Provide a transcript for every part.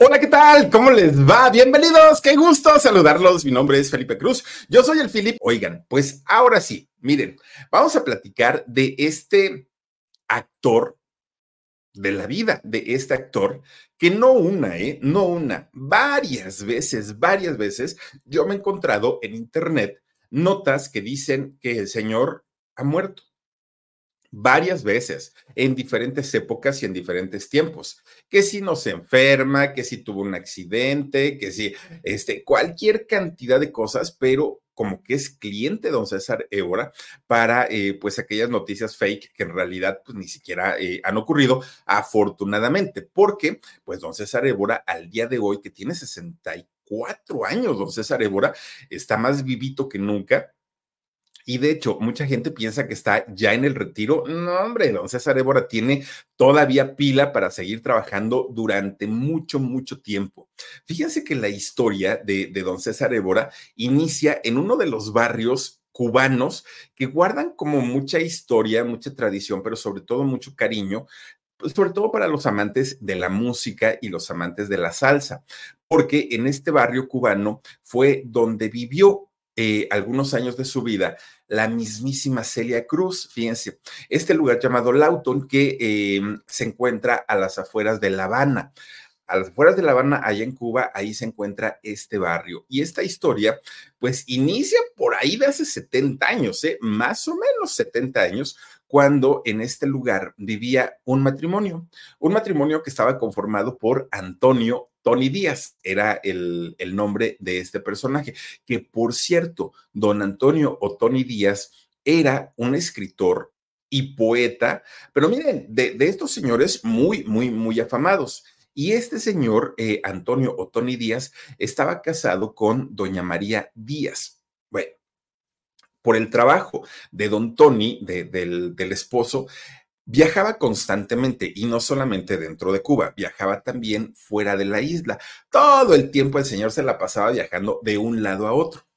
Hola, ¿qué tal? ¿Cómo les va? Bienvenidos, qué gusto saludarlos. Mi nombre es Felipe Cruz. Yo soy el Philip. Oigan, pues ahora sí, miren, vamos a platicar de este actor de la vida de este actor, que no una, ¿eh? No una, varias veces, varias veces, yo me he encontrado en internet notas que dicen que el señor ha muerto varias veces, en diferentes épocas y en diferentes tiempos. Que si no se enferma, que si tuvo un accidente, que si, este, cualquier cantidad de cosas, pero como que es cliente don César Évora para eh, pues aquellas noticias fake que en realidad pues ni siquiera eh, han ocurrido afortunadamente, porque pues don César Évora al día de hoy que tiene 64 años, don César Évora está más vivito que nunca y de hecho, mucha gente piensa que está ya en el retiro. No, hombre, don César Évora tiene todavía pila para seguir trabajando durante mucho, mucho tiempo. Fíjense que la historia de, don César Évora inicia en uno de los barrios cubanos que guardan como mucha historia, mucha tradición, pero sobre todo mucho cariño, pues sobre todo para los amantes de la música y los amantes de la salsa, porque en este barrio cubano fue donde vivió eh, algunos años de su vida la mismísima Celia Cruz. Fíjense, este lugar llamado Lawton que em, se encuentra a las afueras de La Habana. A las afueras de La Habana, allá en Cuba, ahí se encuentra este barrio. Y esta historia, pues inicia por ahí de hace 70 años, ¿eh? más o menos 70 años, cuando en este lugar vivía un matrimonio, un matrimonio que estaba conformado por Antonio Tony Díaz era el, nombre de este personaje, que por cierto, don Antonio o Tony Díaz era un escritor y poeta, pero miren, de, estos señores muy, muy, muy afamados. Y este señor, eh, Antonio o Tony Díaz, estaba casado con doña María Díaz. Bueno, por el trabajo de don Tony, del, del esposo, Viajaba constantemente y no solamente dentro de Cuba, viajaba también fuera de la isla. Todo el tiempo el señor se la pasaba viajando de un lado a otro.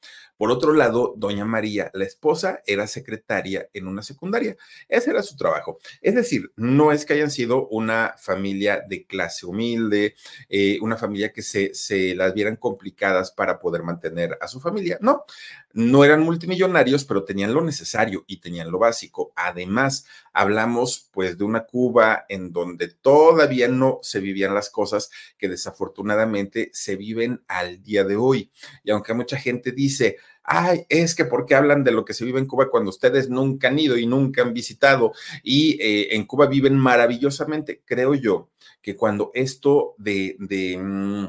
Por otro lado, doña María, la esposa, era secretaria en una secundaria. Ese era su trabajo. Es decir, no es que hayan sido una familia de clase humilde, eh, una familia que se, se las vieran complicadas para poder mantener a su familia. No, no eran multimillonarios, pero tenían lo necesario y tenían lo básico. Además, hablamos pues de una Cuba en donde todavía no se vivían las cosas que desafortunadamente se viven al día de hoy. Y aunque mucha gente dice, ay, es que ¿por qué hablan de lo que se vive en Cuba cuando ustedes nunca han ido y nunca han visitado y eh, en Cuba viven maravillosamente? Creo yo que cuando esto de, mm,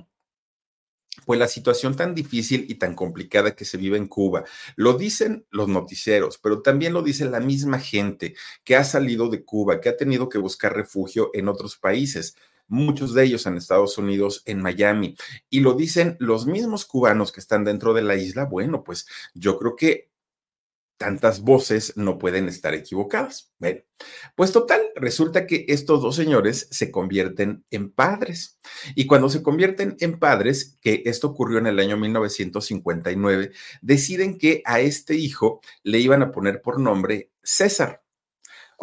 pues la situación tan difícil y tan complicada que se vive en Cuba. Lo dicen los noticieros, pero también lo dice la misma gente que ha salido de Cuba, que ha tenido que buscar refugio en otros países. Muchos de ellos en Estados Unidos, en Miami, y lo dicen los mismos cubanos que están dentro de la isla, bueno, pues yo creo que tantas voces no pueden estar equivocadas. Bueno, pues total, resulta que estos dos señores se convierten en padres. Y cuando se convierten en padres, que esto ocurrió en el año 1959, deciden que a este hijo le iban a poner por nombre César.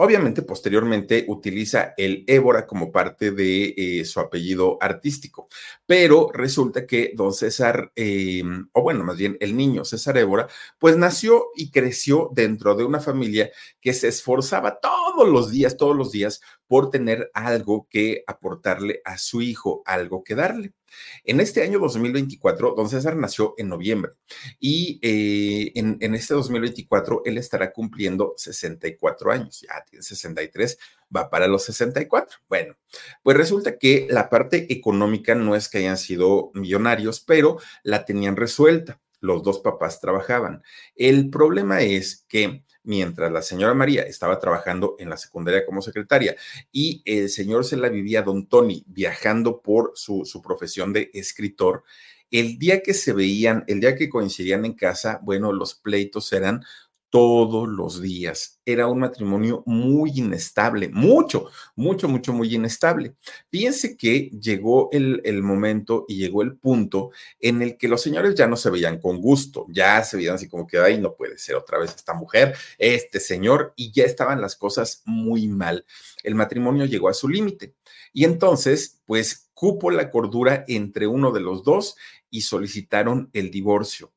Obviamente, posteriormente utiliza el Évora como parte de eh, su apellido artístico, pero resulta que don César, eh, o bueno, más bien el niño César Évora, pues nació y creció dentro de una familia que se esforzaba todos los días, todos los días por tener algo que aportarle a su hijo, algo que darle. En este año 2024, don César nació en noviembre y eh, en, en, este 2024 él estará cumpliendo 64 años, ya tiene 63, va para los 64. Bueno, pues resulta que la parte económica no es que hayan sido millonarios, pero la tenían resuelta. Los dos papás trabajaban. El problema es que mientras la señora María estaba trabajando en la secundaria como secretaria y el señor se la vivía, don Tony, viajando por su, su profesión de escritor, el día que se veían, el día que coincidían en casa, bueno, los pleitos eran todos los días. Era un matrimonio muy inestable, mucho, mucho, mucho, muy inestable. Fíjense que llegó el, el, momento y llegó el punto en el que los señores ya no se veían con gusto, ya se veían así como que, ay, no puede ser otra vez esta mujer, este señor, y ya estaban las cosas muy mal. El matrimonio llegó a su límite. Y entonces, pues, cupo la cordura entre uno de los dos y solicitaron el divorcio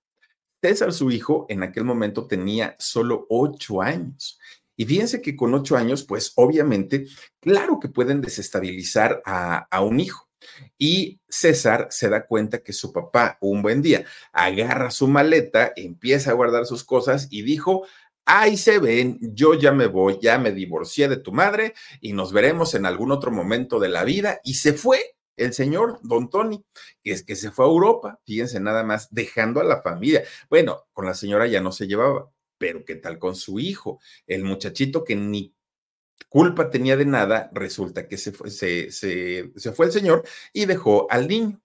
César, su hijo, en aquel momento tenía solo ocho años. Y fíjense que con ocho años, pues obviamente, claro que pueden desestabilizar a, un hijo. Y César se da cuenta que su papá, un buen día, agarra su maleta, empieza a guardar sus cosas y dijo, ahí se ven, yo ya me voy, ya me divorcié de tu madre y nos veremos en algún otro momento de la vida. Y se fue el señor Don Tony, que es que se fue a Europa, fíjense nada más, dejando a la familia. Bueno, con la señora ya no se llevaba, pero ¿qué tal con su hijo? El muchachito que ni culpa tenía de nada, resulta que se fue, se, se, se fue el señor y dejó al niño.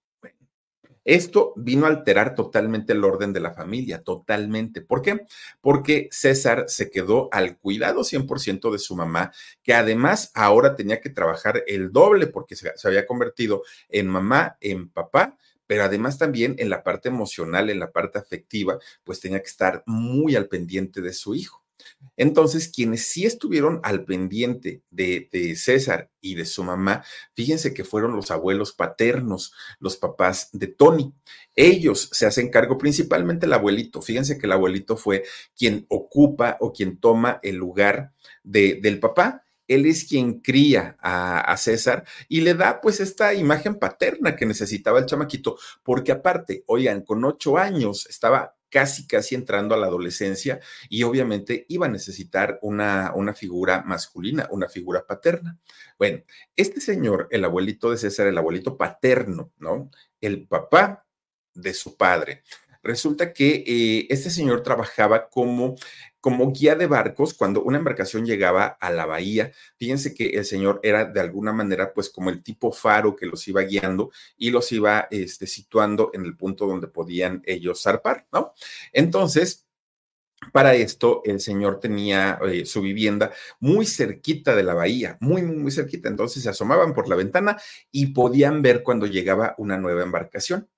Esto vino a alterar totalmente el orden de la familia, totalmente. ¿Por qué? Porque César se quedó al cuidado 100% de su mamá, que además ahora tenía que trabajar el doble porque se, se había convertido en mamá, en papá, pero además también en la parte emocional, en la parte afectiva, pues tenía que estar muy al pendiente de su hijo. Entonces, quienes sí estuvieron al pendiente de, César y de su mamá, fíjense que fueron los abuelos paternos, los papás de Tony. Ellos se hacen cargo, principalmente el abuelito. Fíjense que el abuelito fue quien ocupa o quien toma el lugar de, del papá él es quien cría a, a, César y le da pues esta imagen paterna que necesitaba el chamaquito, porque aparte, oigan, con ocho años estaba casi, casi entrando a la adolescencia y obviamente iba a necesitar una, una figura masculina, una figura paterna. Bueno, este señor, el abuelito de César, el abuelito paterno, ¿no? El papá de su padre. Resulta que eh, este señor trabajaba como como guía de barcos, cuando una embarcación llegaba a la bahía, fíjense que el señor era de alguna manera pues como el tipo faro que los iba guiando y los iba este, situando en el punto donde podían ellos zarpar, ¿no? Entonces, para esto, el señor tenía eh, su vivienda muy cerquita de la bahía, muy, muy, muy cerquita. Entonces se asomaban por la ventana y podían ver cuando llegaba una nueva embarcación.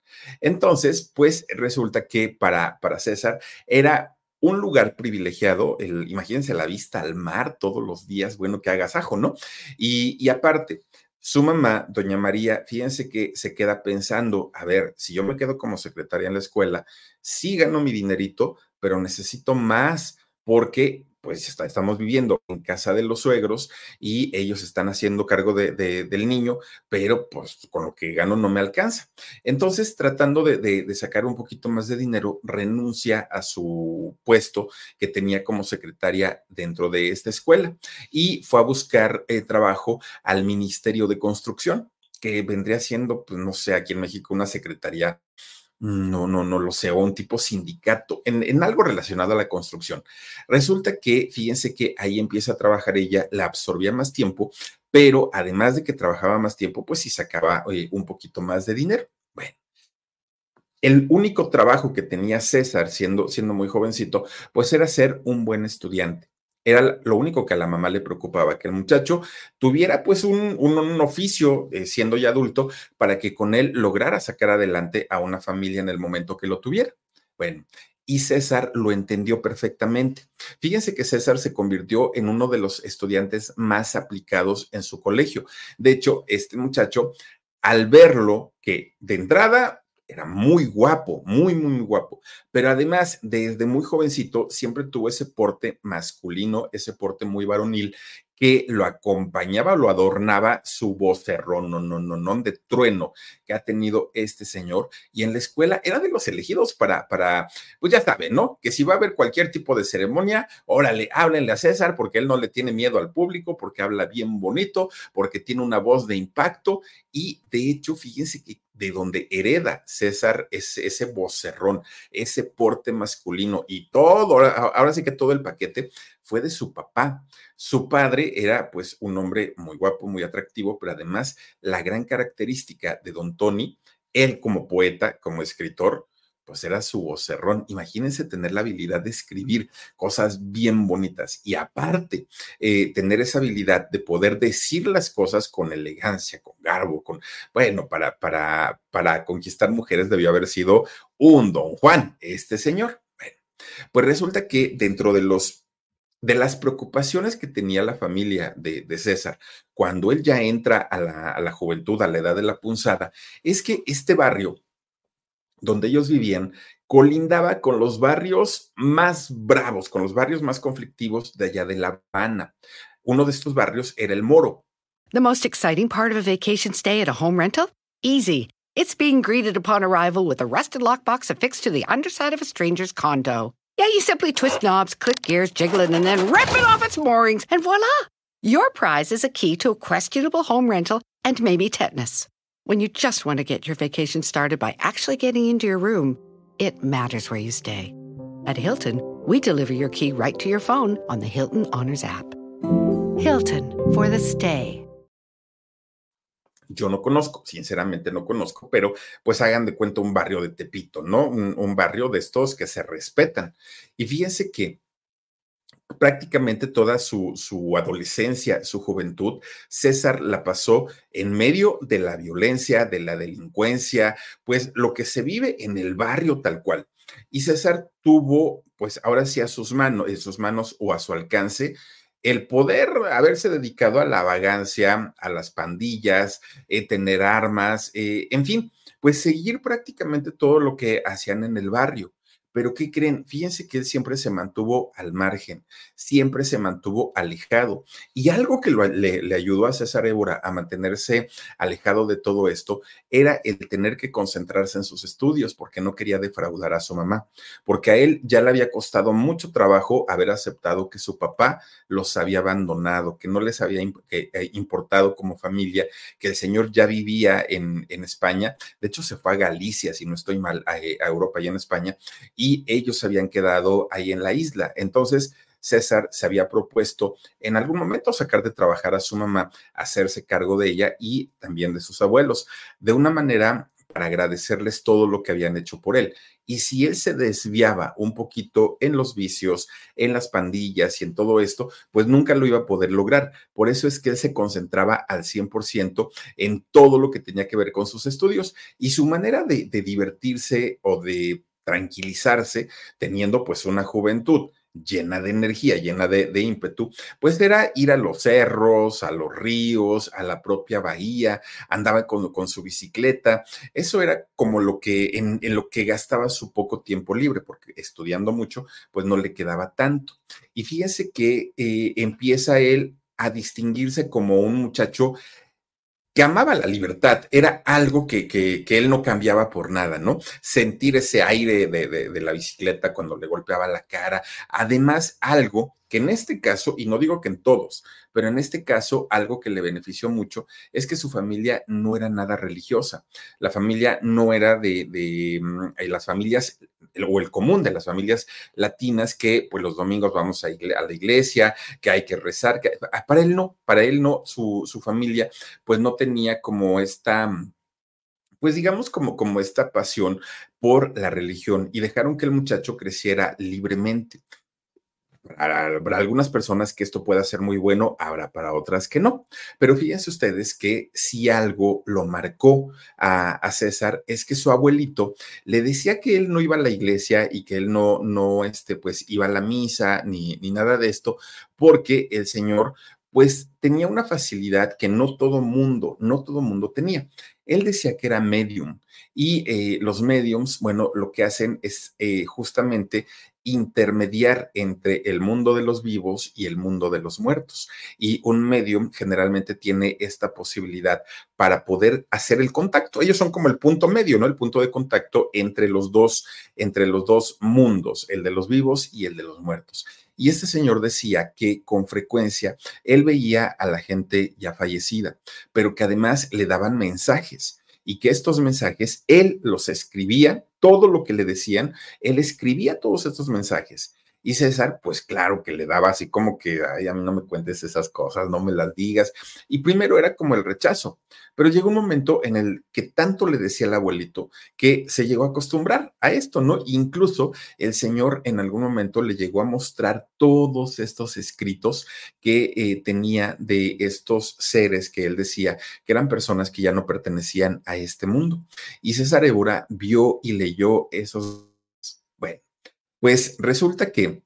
Entonces, pues resulta que para, para César era un lugar privilegiado, el, imagínense la vista al mar todos los días, bueno, que agasajo, ¿no? Y, y aparte, su mamá, doña María, fíjense que se queda pensando, a ver, si yo me quedo como secretaria en la escuela, sí gano mi dinerito, pero necesito más porque pues estamos viviendo en casa de los suegros y ellos están haciendo cargo de, de, del niño, pero pues con lo que gano no me alcanza. Entonces, tratando de, de, sacar un poquito más de dinero, renuncia a su puesto que tenía como secretaria dentro de esta escuela y fue a buscar eh, trabajo al Ministerio de Construcción, que vendría siendo, pues no sé, aquí en México una secretaría no, no, no lo sé, o un tipo sindicato, en, en, algo relacionado a la construcción. Resulta que, fíjense que ahí empieza a trabajar ella, la absorbía más tiempo, pero además de que trabajaba más tiempo, pues sí sacaba un poquito más de dinero. Bueno. El único trabajo que tenía César siendo, siendo muy jovencito, pues era ser un buen estudiante. Era lo único que a la mamá le preocupaba, que el muchacho tuviera pues un, un, oficio eh, siendo ya adulto para que con él lograra sacar adelante a una familia en el momento que lo tuviera. Bueno, y César lo entendió perfectamente. Fíjense que César se convirtió en uno de los estudiantes más aplicados en su colegio. De hecho, este muchacho, al verlo, que de entrada era muy guapo, muy, muy guapo, pero además desde muy jovencito siempre tuvo ese porte masculino, ese porte muy varonil que lo acompañaba, lo adornaba su vocerrón, no, no, no, no, de trueno que ha tenido este señor. Y en la escuela era de los elegidos para, para, pues ya saben, ¿no? Que si va a haber cualquier tipo de ceremonia, órale, háblenle a César porque él no le tiene miedo al público, porque habla bien bonito, porque tiene una voz de impacto. Y de hecho, fíjense que de donde hereda César ese, ese vocerrón, ese porte masculino y todo, ahora, ahora sí que todo el paquete fue de su papá. Su padre era pues un hombre muy guapo, muy atractivo, pero además la gran característica de don Tony, él como poeta, como escritor, pues era su vocerrón. Imagínense tener la habilidad de escribir cosas bien bonitas y aparte eh, tener esa habilidad de poder decir las cosas con elegancia, con garbo, con, bueno, para, para, para conquistar mujeres debió haber sido un don Juan, este señor. Bueno, pues resulta que dentro de los de las preocupaciones que tenía la familia de, César cuando él ya entra a la, juventud, a la edad de la punzada, es que este barrio donde ellos vivían colindaba con los barrios más bravos, con los barrios más conflictivos de allá de La Habana. Uno de estos barrios era el Moro. The most exciting part of a vacation stay at a home rental? Easy. It's being greeted upon arrival with a rusted lockbox affixed to the underside of a stranger's condo. Yeah, you simply twist knobs, click gears, jiggle it, and then rip it off its moorings, and voila! Your prize is a key to a questionable home rental and maybe tetanus. When you just want to get your vacation started by actually getting into your room, it matters where you stay. At Hilton, we deliver your key right to your phone on the Hilton Honors app. Hilton for the stay. yo no conozco, sinceramente no conozco, pero pues hagan de cuenta un barrio de Tepito, ¿no? Un, barrio de estos que se respetan. Y fíjense que prácticamente toda su, su, adolescencia, su juventud, César la pasó en medio de la violencia, de la delincuencia, pues lo que se vive en el barrio tal cual. Y César tuvo, pues ahora sí a sus manos, en sus manos o a su alcance, el poder haberse dedicado a la vagancia, a las pandillas, eh, tener armas, eh, en fin, pues seguir prácticamente todo lo que hacían en el barrio. Pero ¿qué creen? Fíjense que él siempre se mantuvo al margen, siempre se mantuvo alejado. Y algo que le, ayudó a César Évora a mantenerse alejado de todo esto era el tener que concentrarse en sus estudios porque no quería defraudar a su mamá, porque a él ya le había costado mucho trabajo haber aceptado que su papá los había abandonado, que no les había eh, importado como familia, que el señor ya vivía en, España. De hecho, se fue a Galicia, si no estoy mal, a, a Europa y en España y ellos se habían quedado ahí en la isla. Entonces, César se había propuesto en algún momento sacar de trabajar a su mamá, hacerse cargo de ella y también de sus abuelos, de una manera para agradecerles todo lo que habían hecho por él. Y si él se desviaba un poquito en los vicios, en las pandillas y en todo esto, pues nunca lo iba a poder lograr. Por eso es que él se concentraba al 100% en todo lo que tenía que ver con sus estudios y su manera de, de divertirse o de tranquilizarse teniendo pues una juventud llena de energía, llena de, ímpetu, pues era ir a los cerros, a los ríos, a la propia bahía, andaba con, con su bicicleta, eso era como lo que en, lo que gastaba su poco tiempo libre, porque estudiando mucho, pues no le quedaba tanto. Y fíjese que eh, empieza él a distinguirse como un muchacho que amaba la libertad, era algo que, que, él no cambiaba por nada, ¿no? Sentir ese aire de, de, la bicicleta cuando le golpeaba la cara, además algo que en este caso, y no digo que en todos, pero en este caso algo que le benefició mucho es que su familia no era nada religiosa. La familia no era de, de mm, eh, las familias o el común de las familias latinas que pues los domingos vamos a, a la iglesia, que hay que rezar. Que, ah, para él no, para él no, su, su familia pues no tenía como esta pues digamos como, como esta pasión por la religión y dejaron que el muchacho creciera libremente. Para, algunas personas que esto pueda ser muy bueno, habrá para otras que no. Pero fíjense ustedes que si algo lo marcó a, César es que su abuelito le decía que él no iba a la iglesia y que él no, no, este, pues iba a la misa ni, ni nada de esto, porque el Señor pues tenía una facilidad que no todo mundo, no todo mundo tenía. Él decía que era medium y eh, los mediums, bueno, lo que hacen es eh, justamente intermediar entre el mundo de los vivos y el mundo de los muertos. Y un medium generalmente tiene esta posibilidad para poder hacer el contacto. Ellos son como el punto medio, ¿no? El punto de contacto entre los dos, entre los dos mundos, el de los vivos y el de los muertos. Y este señor decía que con frecuencia él veía a la gente ya fallecida, pero que además le daban mensajes y que estos mensajes él los escribía, todo lo que le decían, él escribía todos estos mensajes y César, pues claro que le daba así como que, ay, a mí no me cuentes esas cosas, no me las digas. Y primero era como el rechazo, pero llegó un momento en el que tanto le decía el abuelito que se llegó a acostumbrar a esto, ¿no? Incluso el señor en algún momento le llegó a mostrar todos estos escritos que eh, tenía de estos seres que él decía que eran personas que ya no pertenecían a este mundo. Y César Évora vio y leyó esos, pues resulta que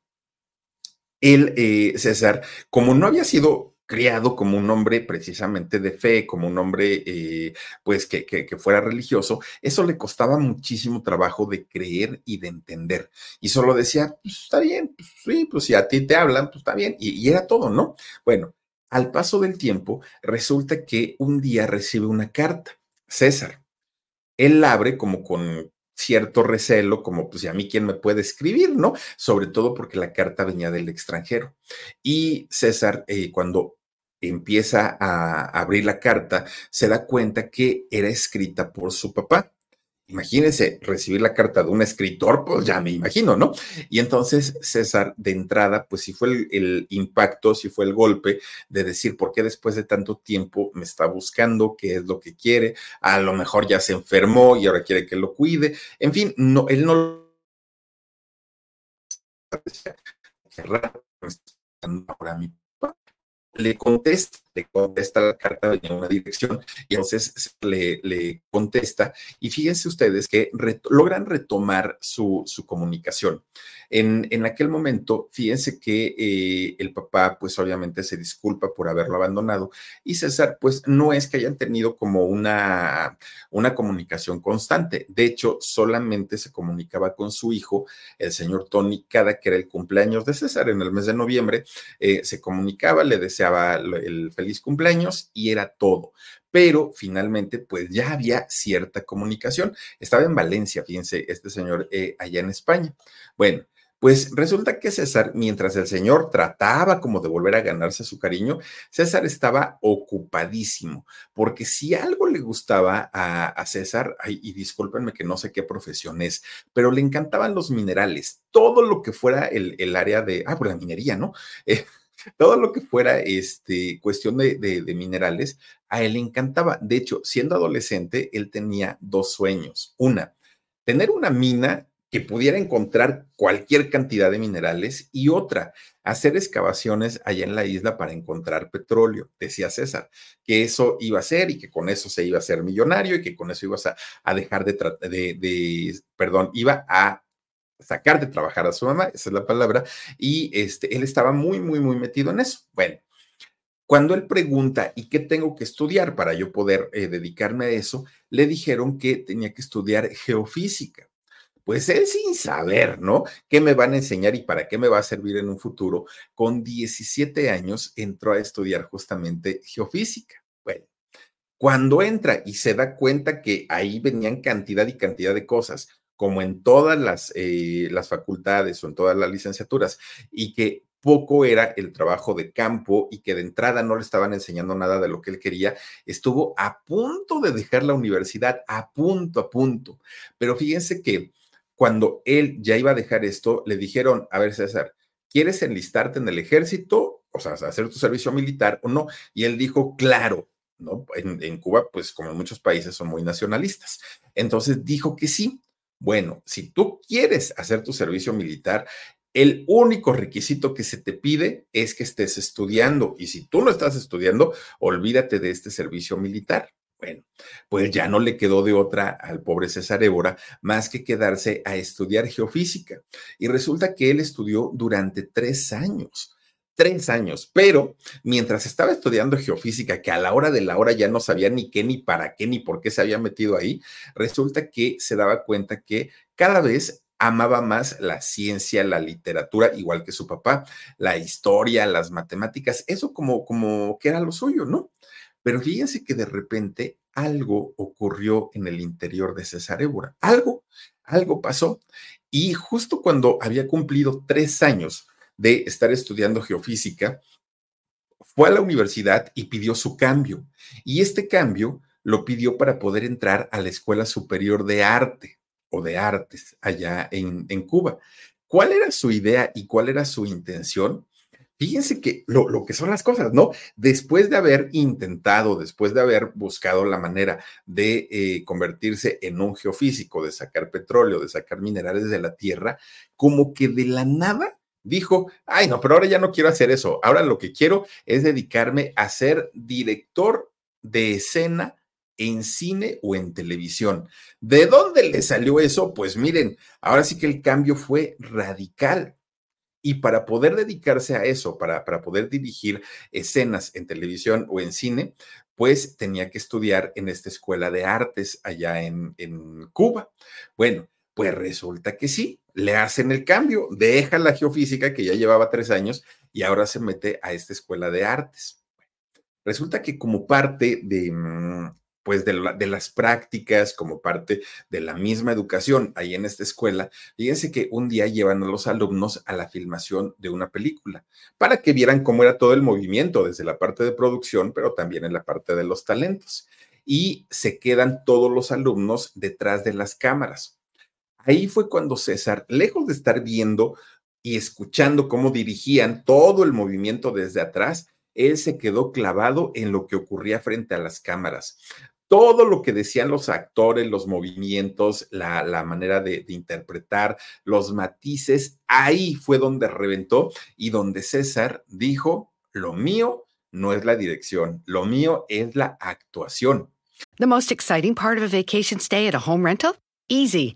él, eh, César, como no había sido criado como un hombre precisamente de fe, como un hombre eh, pues que, que, fuera religioso, eso le costaba muchísimo trabajo de creer y de entender. Y solo decía, pues está bien, pues sí, pues si a ti te hablan, pues está bien. Y, y era todo, ¿no? Bueno, al paso del tiempo, resulta que un día recibe una carta, César. Él la abre como con cierto recelo, como pues, a mí quién me puede escribir, no? Sobre todo porque la carta venía del extranjero. Y César, eh, cuando empieza a abrir la carta, se da cuenta que era escrita por su papá. Imagínense recibir la carta de un escritor, pues ya me imagino, ¿no? Y entonces César, de entrada, pues sí fue el, impacto, sí fue el golpe de decir, ¿por qué después de tanto tiempo me está buscando? ¿Qué es lo que quiere? A lo mejor ya se enfermó y ahora quiere que lo cuide. En fin, no, él no ahora mi le contesta, le contesta la carta en una dirección y entonces le, le contesta y fíjense ustedes que logran retomar su, su comunicación. En, en, aquel momento, fíjense que eh, el papá pues obviamente se disculpa por haberlo abandonado y César pues no es que hayan tenido como una, una comunicación constante. De hecho, solamente se comunicaba con su hijo, el señor Tony, cada que era el cumpleaños de César en el mes de noviembre, eh, se comunicaba, le decía el feliz cumpleaños y era todo. Pero finalmente, pues ya había cierta comunicación. Estaba en Valencia, fíjense, este señor eh, allá en España. Bueno, pues resulta que César, mientras el señor trataba como de volver a ganarse su cariño, César estaba ocupadísimo, porque si algo le gustaba a, César, y discúlpenme que no sé qué profesión es, pero le encantaban los minerales, todo lo que fuera el, área de, ah, por la minería, ¿no? Eh, todo lo que fuera este, cuestión de, minerales, a él le encantaba. De hecho, siendo adolescente, él tenía dos sueños. Una, tener una mina que pudiera encontrar cualquier cantidad de minerales y otra, hacer excavaciones allá en la isla para encontrar petróleo, decía César, que eso iba a ser y que con eso se iba a ser millonario y que con eso ibas a, a dejar de, de, de, perdón, iba a sacar de trabajar a su mamá, esa es la palabra, y este, él estaba muy, muy, muy metido en eso. Bueno, cuando él pregunta, ¿y qué tengo que estudiar para yo poder eh, dedicarme a eso? Le dijeron que tenía que estudiar geofísica. Pues él sin saber, ¿no? ¿Qué me van a enseñar y para qué me va a servir en un futuro? Con 17 años entró a estudiar justamente geofísica. Bueno, cuando entra y se da cuenta que ahí venían cantidad y cantidad de cosas, como en todas las, eh, las facultades o en todas las licenciaturas, y que poco era el trabajo de campo y que de entrada no le estaban enseñando nada de lo que él quería, estuvo a punto de dejar la universidad, a punto, a punto. Pero fíjense que cuando él ya iba a dejar esto, le dijeron, a ver César, ¿quieres enlistarte en el ejército? O sea, hacer tu servicio militar o no. Y él dijo, claro, ¿no? En, en Cuba, pues como en muchos países, son muy nacionalistas. Entonces dijo que sí. Bueno, si tú quieres hacer tu servicio militar, El único requisito que se te pide es que estés estudiando y si tú no estás estudiando, olvídate de este servicio militar. Bueno, pues ya no le quedó de otra al pobre César Évora más que quedarse a estudiar geofísica. Y resulta que él estudió durante tres años tres años, pero mientras estaba estudiando geofísica, que a la hora de la hora ya no sabía ni qué, ni para qué, ni por qué se había metido ahí, resulta que se daba cuenta que cada vez amaba más la ciencia, la literatura, igual que su papá, la historia, las matemáticas, eso como, como que era lo suyo, ¿no? Pero fíjense que de repente algo ocurrió en el interior de César Évora, algo, algo pasó. Y justo cuando había cumplido tres años, de estar estudiando geofísica, fue a la universidad y pidió su cambio. Y este cambio lo pidió para poder entrar a la Escuela Superior de Arte o de Artes allá en, en Cuba. ¿Cuál era su idea y cuál era su intención? Fíjense que lo, que son las cosas, ¿no? Después de haber intentado, después de haber buscado la manera de eh, convertirse en un geofísico, de sacar petróleo, de sacar minerales de la tierra, como que de la nada dijo, ay, no, pero ahora ya no quiero hacer eso. Ahora lo que quiero es dedicarme a ser director de escena en cine o en televisión. ¿De dónde le salió eso? Pues miren, ahora sí que el cambio fue radical. Y para poder dedicarse a eso, para, para poder dirigir escenas en televisión o en cine, pues tenía que estudiar en esta escuela de artes allá en, en Cuba. Bueno, pues resulta que sí, le hacen el cambio, deja la geofísica que ya llevaba tres años y ahora se mete a esta escuela de artes. Resulta que como parte de, mm, pues de, las prácticas, como parte de la misma educación ahí en esta escuela, fíjense que un día llevan a los alumnos a la filmación de una película para que vieran cómo era todo el movimiento desde la parte de producción, pero también en la parte de los talentos. Y se quedan todos los alumnos detrás de las cámaras. Ahí fue cuando César, lejos de estar viendo y escuchando cómo dirigían todo el movimiento desde atrás, él se quedó clavado en lo que ocurría frente a las cámaras. Todo lo que decían los actores, los movimientos, la, manera de, de interpretar, los matices, ahí fue donde reventó y donde César dijo, lo mío no es la dirección, lo mío es la actuación. The most exciting part of a vacation stay at a home rental? Easy.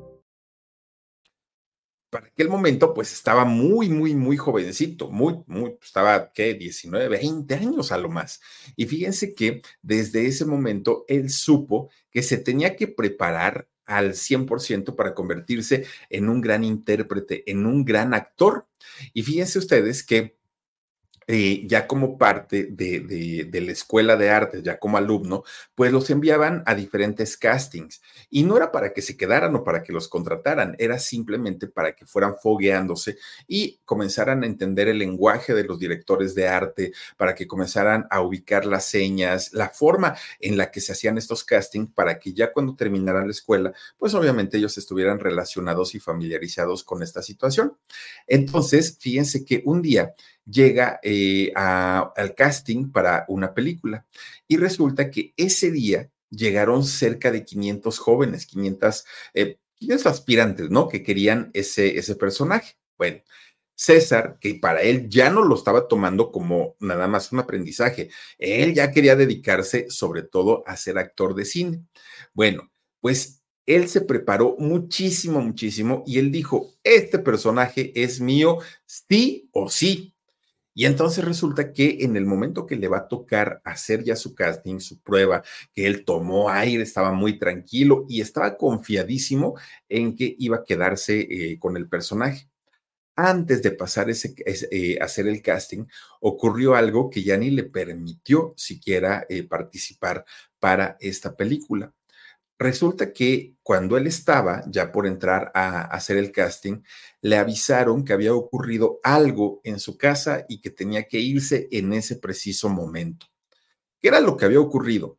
Para aquel momento, pues estaba muy, muy, muy jovencito, muy, muy, estaba, ¿qué? 19, 20 años a lo más. Y fíjense que desde ese momento él supo que se tenía que preparar al 100% para convertirse en un gran intérprete, en un gran actor. Y fíjense ustedes que eh, ya como parte de, de, la escuela de artes, ya como alumno, pues los enviaban a diferentes castings. Y no era para que se quedaran o para que los contrataran, era simplemente para que fueran fogueándose y comenzaran a entender el lenguaje de los directores de arte, para que comenzaran a ubicar las señas, la forma en la que se hacían estos castings, para que ya cuando terminaran la escuela, pues obviamente ellos estuvieran relacionados y familiarizados con esta situación. Entonces, fíjense que un día llega eh, al casting para una película y resulta que ese día llegaron cerca de 500 jóvenes, 500, eh, aspirantes, ¿no? Que querían ese, ese personaje. Bueno, César, que para él ya no lo estaba tomando como nada más un aprendizaje, él ya quería dedicarse sobre todo a ser actor de cine. Bueno, pues él se preparó muchísimo, muchísimo y él dijo, este personaje es mío, sí o sí. Y entonces resulta que en el momento que le va a tocar hacer ya su casting, su prueba, que él tomó aire, estaba muy tranquilo y estaba confiadísimo en que iba a quedarse eh, con el personaje. Antes de pasar ese, eh, hacer el casting, ocurrió algo que ya ni le permitió siquiera eh, participar para esta película. Resulta que cuando él estaba ya por entrar a hacer el casting, le avisaron que había ocurrido algo en su casa y que tenía que irse en ese preciso momento. ¿Qué era lo que había ocurrido?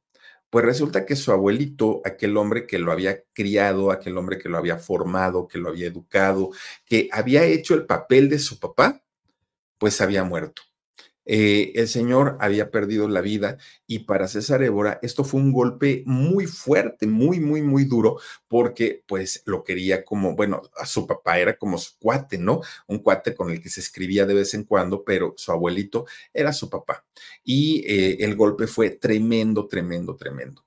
Pues resulta que su abuelito, aquel hombre que lo había criado, aquel hombre que lo había formado, que lo había educado, que había hecho el papel de su papá, pues había muerto. Eh, el señor había perdido la vida y para César Évora esto fue un golpe muy fuerte, muy, muy, muy duro, porque pues lo quería como, bueno, a su papá era como su cuate, ¿no? Un cuate con el que se escribía de vez en cuando, pero su abuelito era su papá. Y eh, el golpe fue tremendo, tremendo, tremendo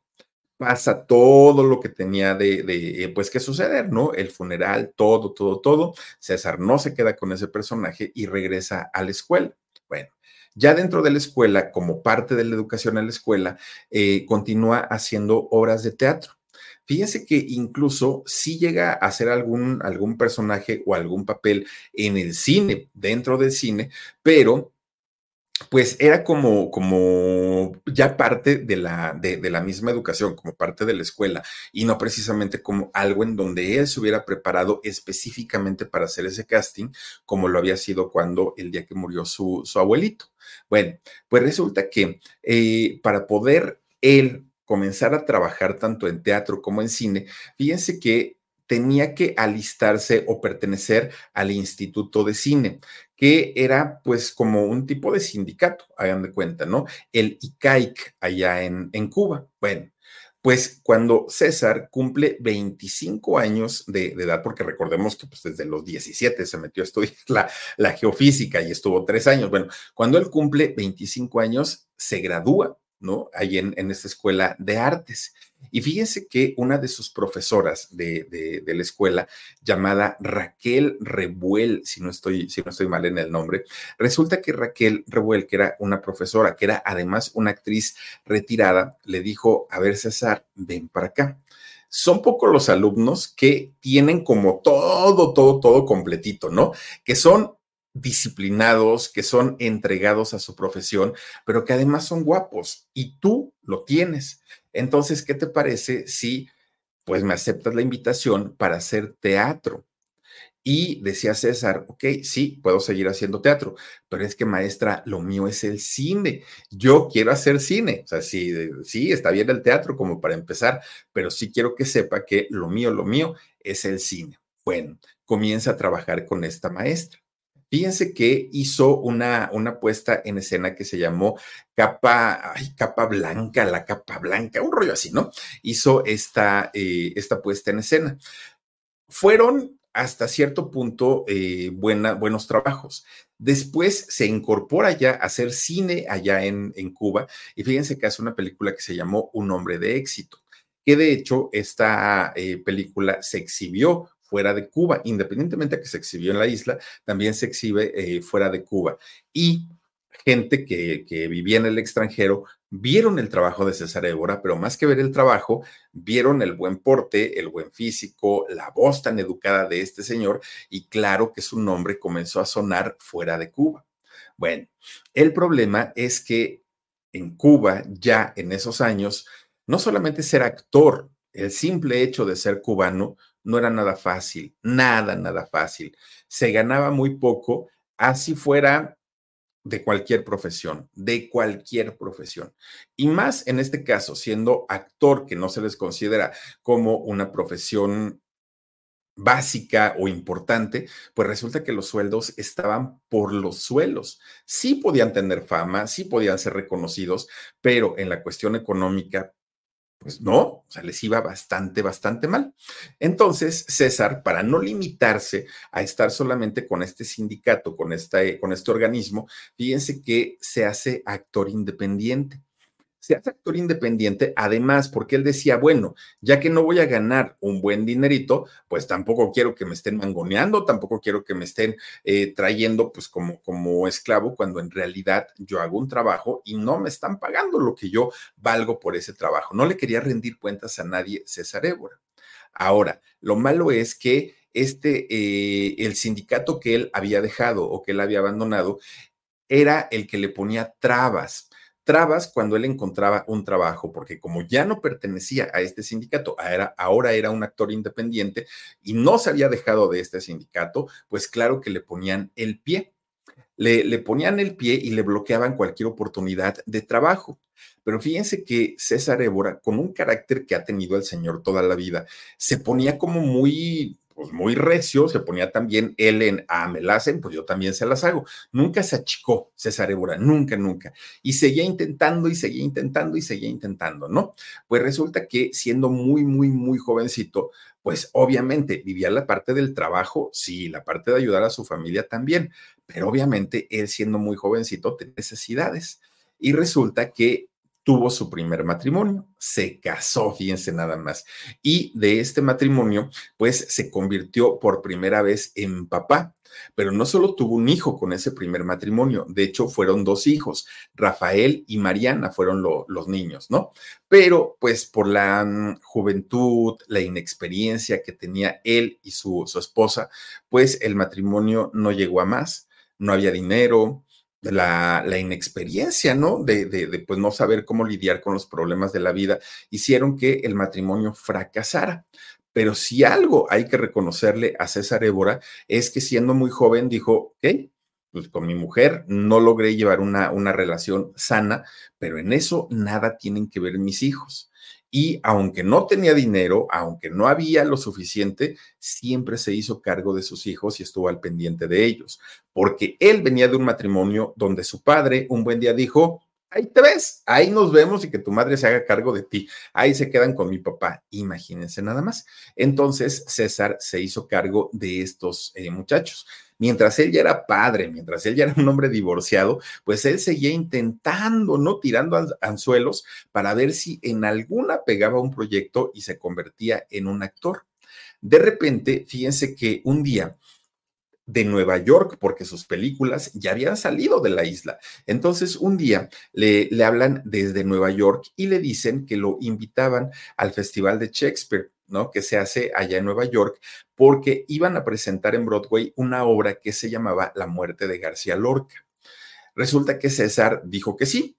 pasa todo lo que tenía de, pues que suceder, ¿no? El funeral, todo, todo, todo. César no se queda con ese personaje y regresa a la escuela. Bueno, ya dentro de la escuela, como parte de la educación en la escuela, eh, continúa haciendo obras de teatro. Fíjense que incluso si llega a hacer algún, algún personaje o algún papel en el cine, dentro del cine, pero pues era como, como ya parte de la, de, la misma educación, como parte de la escuela, y no precisamente como algo en donde él se hubiera preparado específicamente para hacer ese casting, como lo había sido cuando el día que murió su, su abuelito. Bueno, pues resulta que eh, para poder él comenzar a trabajar tanto en teatro como en cine, fíjense que tenía que alistarse o pertenecer al Instituto de Cine, que era pues como un tipo de sindicato, hagan de cuenta, ¿no? El ICAIC allá en, en Cuba. Bueno, pues cuando César cumple 25 años de, edad, porque recordemos que pues, desde los 17 se metió a estudiar la, la geofísica y estuvo tres años. Bueno, cuando él cumple 25 años, se gradúa ¿no? Ahí en, esta escuela de artes. Y fíjense que una de sus profesoras de, la escuela, llamada Raquel Rebuel, si no, estoy, si no estoy mal en el nombre, resulta que Raquel Rebuel, que era una profesora, que era además una actriz retirada, le dijo, a ver César, ven para acá. Son pocos los alumnos que tienen como todo, todo, todo completito, ¿no? Que son disciplinados, que son entregados a su profesión, pero que además son guapos y tú lo tienes. Entonces, ¿qué te parece si pues me aceptas la invitación para hacer teatro? Y decía César, ok, sí, puedo seguir haciendo teatro, pero es que maestra, lo mío es el cine. Yo quiero hacer cine. O sea, sí, sí, está bien el teatro como para empezar, pero sí quiero que sepa que lo mío, lo mío es el cine. Bueno, comienza a trabajar con esta maestra. Fíjense que hizo una, una puesta en escena que se llamó Capa, Capa Blanca, la Capa Blanca, un rollo así, ¿no? Hizo esta, eh, esta puesta en escena. Fueron hasta cierto punto eh, buenos trabajos. Después se incorpora ya a hacer cine allá en, en Cuba y fíjense que hace una película que se llamó Un hombre de éxito que de hecho esta eh, película se exhibió fuera de Cuba, independientemente de que se exhibió en la isla, también se exhibe eh, fuera de Cuba. Y gente que, que, vivía en el extranjero vieron el trabajo de César Évora, pero más que ver el trabajo, vieron el buen porte, el buen físico, la voz tan educada de este señor y claro que su nombre comenzó a sonar fuera de Cuba. Bueno, el problema es que en Cuba, ya en esos años, no solamente ser actor, el simple hecho de ser cubano no era nada fácil, nada, nada fácil. Se ganaba muy poco, así fuera de cualquier profesión, de cualquier profesión. Y más en este caso, siendo actor, que no se les considera como una profesión básica o importante, pues resulta que los sueldos estaban por los suelos. Sí podían tener fama, sí podían ser reconocidos, pero en la cuestión económica, pues no, o sea, les iba bastante, bastante mal. Entonces, César, para no limitarse a estar solamente con este sindicato, con, esta, con este organismo, fíjense que se hace actor independiente se hace actor independiente, además, porque él decía, bueno, ya que no voy a ganar un buen dinerito, pues tampoco quiero que me estén mangoneando, tampoco quiero que me estén eh, trayendo pues como, como esclavo, cuando en realidad yo hago un trabajo y no me están pagando lo que yo valgo por ese trabajo. No le quería rendir cuentas a nadie César Évora. Ahora, lo malo es que este, eh, el sindicato que él había dejado o que él había abandonado, era el que le ponía trabas trabas cuando él encontraba un trabajo, porque como ya no pertenecía a este sindicato, ahora era un actor independiente y no se había dejado de este sindicato, pues claro que le ponían el pie. Le, le ponían el pie y le bloqueaban cualquier oportunidad de trabajo. Pero fíjense que César Évora, con un carácter que ha tenido el señor toda la vida, se ponía como muy pues muy recio, se ponía también él en, ah, me hacen, pues yo también se las hago. Nunca se achicó César Évora, nunca, nunca. Y seguía intentando y seguía intentando y seguía intentando, ¿no? Pues resulta que siendo muy, muy, muy jovencito, pues obviamente vivía la parte del trabajo, sí, la parte de ayudar a su familia también, pero obviamente él siendo muy jovencito tenía necesidades. Y resulta que tuvo su primer matrimonio, se casó, fíjense nada más, y de este matrimonio, pues se convirtió por primera vez en papá. Pero no solo tuvo un hijo con ese primer matrimonio, de hecho fueron dos hijos, Rafael y Mariana fueron los niños, ¿no? Pero pues por la mm, juventud, la inexperiencia que tenía él y su, su esposa, pues el matrimonio no llegó a más, no había dinero, la, inexperiencia, ¿no? De, de, de, pues no saber cómo lidiar con los problemas de la vida, hicieron que el matrimonio fracasara. Pero si algo hay que reconocerle a César Évora es que siendo muy joven dijo, ok, pues con mi mujer no logré llevar una, una relación sana, pero en eso nada tienen que ver mis hijos y aunque no tenía dinero, aunque no había lo suficiente, siempre se hizo cargo de sus hijos y estuvo al pendiente de ellos, porque él venía de un matrimonio donde su padre un buen día dijo, ahí te ves, ahí nos vemos y que tu madre se haga cargo de ti. Ahí se quedan con mi papá, imagínense nada más. Entonces César se hizo cargo de estos eh, muchachos mientras él ya era padre, mientras él ya era un hombre divorciado, pues él seguía intentando, ¿no? Tirando anzuelos para ver si en alguna pegaba un proyecto y se convertía en un actor. De repente, fíjense que un día de Nueva York, porque sus películas ya habían salido de la isla. Entonces, un día le, le, hablan desde Nueva York y le dicen que lo invitaban al Festival de Shakespeare. ¿no? Que se hace allá en Nueva York, porque iban a presentar en Broadway una obra que se llamaba La muerte de García Lorca. Resulta que César dijo que sí.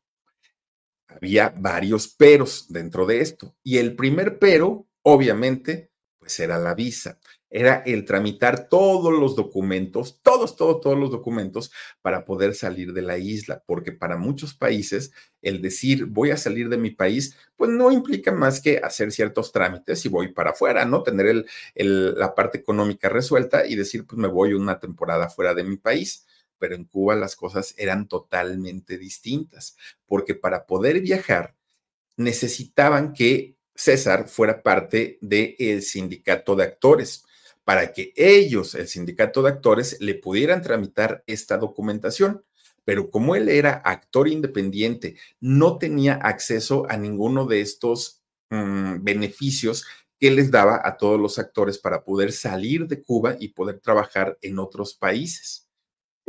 Había varios peros dentro de esto. Y el primer pero, obviamente, pues era la visa era el tramitar todos los documentos, todos, todos, todos los documentos para poder salir de la isla, porque para muchos países el decir voy a salir de mi país, pues no implica más que hacer ciertos trámites y voy para afuera, ¿no? Tener la parte económica resuelta y decir, pues me voy una temporada fuera de mi país. Pero en Cuba las cosas eran totalmente distintas, porque para poder viajar necesitaban que César fuera parte del sindicato de actores para que ellos, el sindicato de actores, le pudieran tramitar esta documentación. Pero como él era actor independiente, no tenía acceso a ninguno de estos mmm, beneficios que les daba a todos los actores para poder salir de Cuba y poder trabajar en otros países.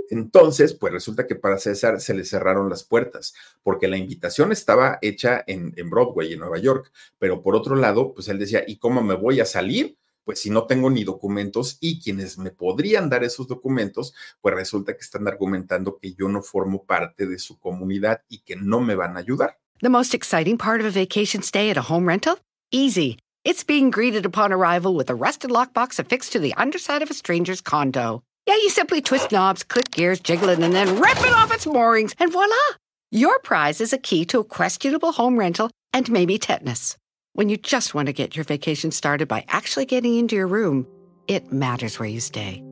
Entonces, pues resulta que para César se le cerraron las puertas, porque la invitación estaba hecha en, en Broadway, en Nueva York, pero por otro lado, pues él decía, ¿y cómo me voy a salir? Pues si no tengo ni documentos y quienes me podrían dar esos documentos, pues resulta que están argumentando que yo no formo parte de su comunidad y que no me van a ayudar. The most exciting part of a vacation stay at a home rental? Easy. It's being greeted upon arrival with a rusted lockbox affixed to the underside of a stranger's condo. Yeah, you simply twist knobs, click gears, jiggle it, and then rip it off its moorings, and voila! Your prize is a key to a questionable home rental and maybe tetanus. When you just want to get your vacation started by actually getting into your room, it matters where you stay.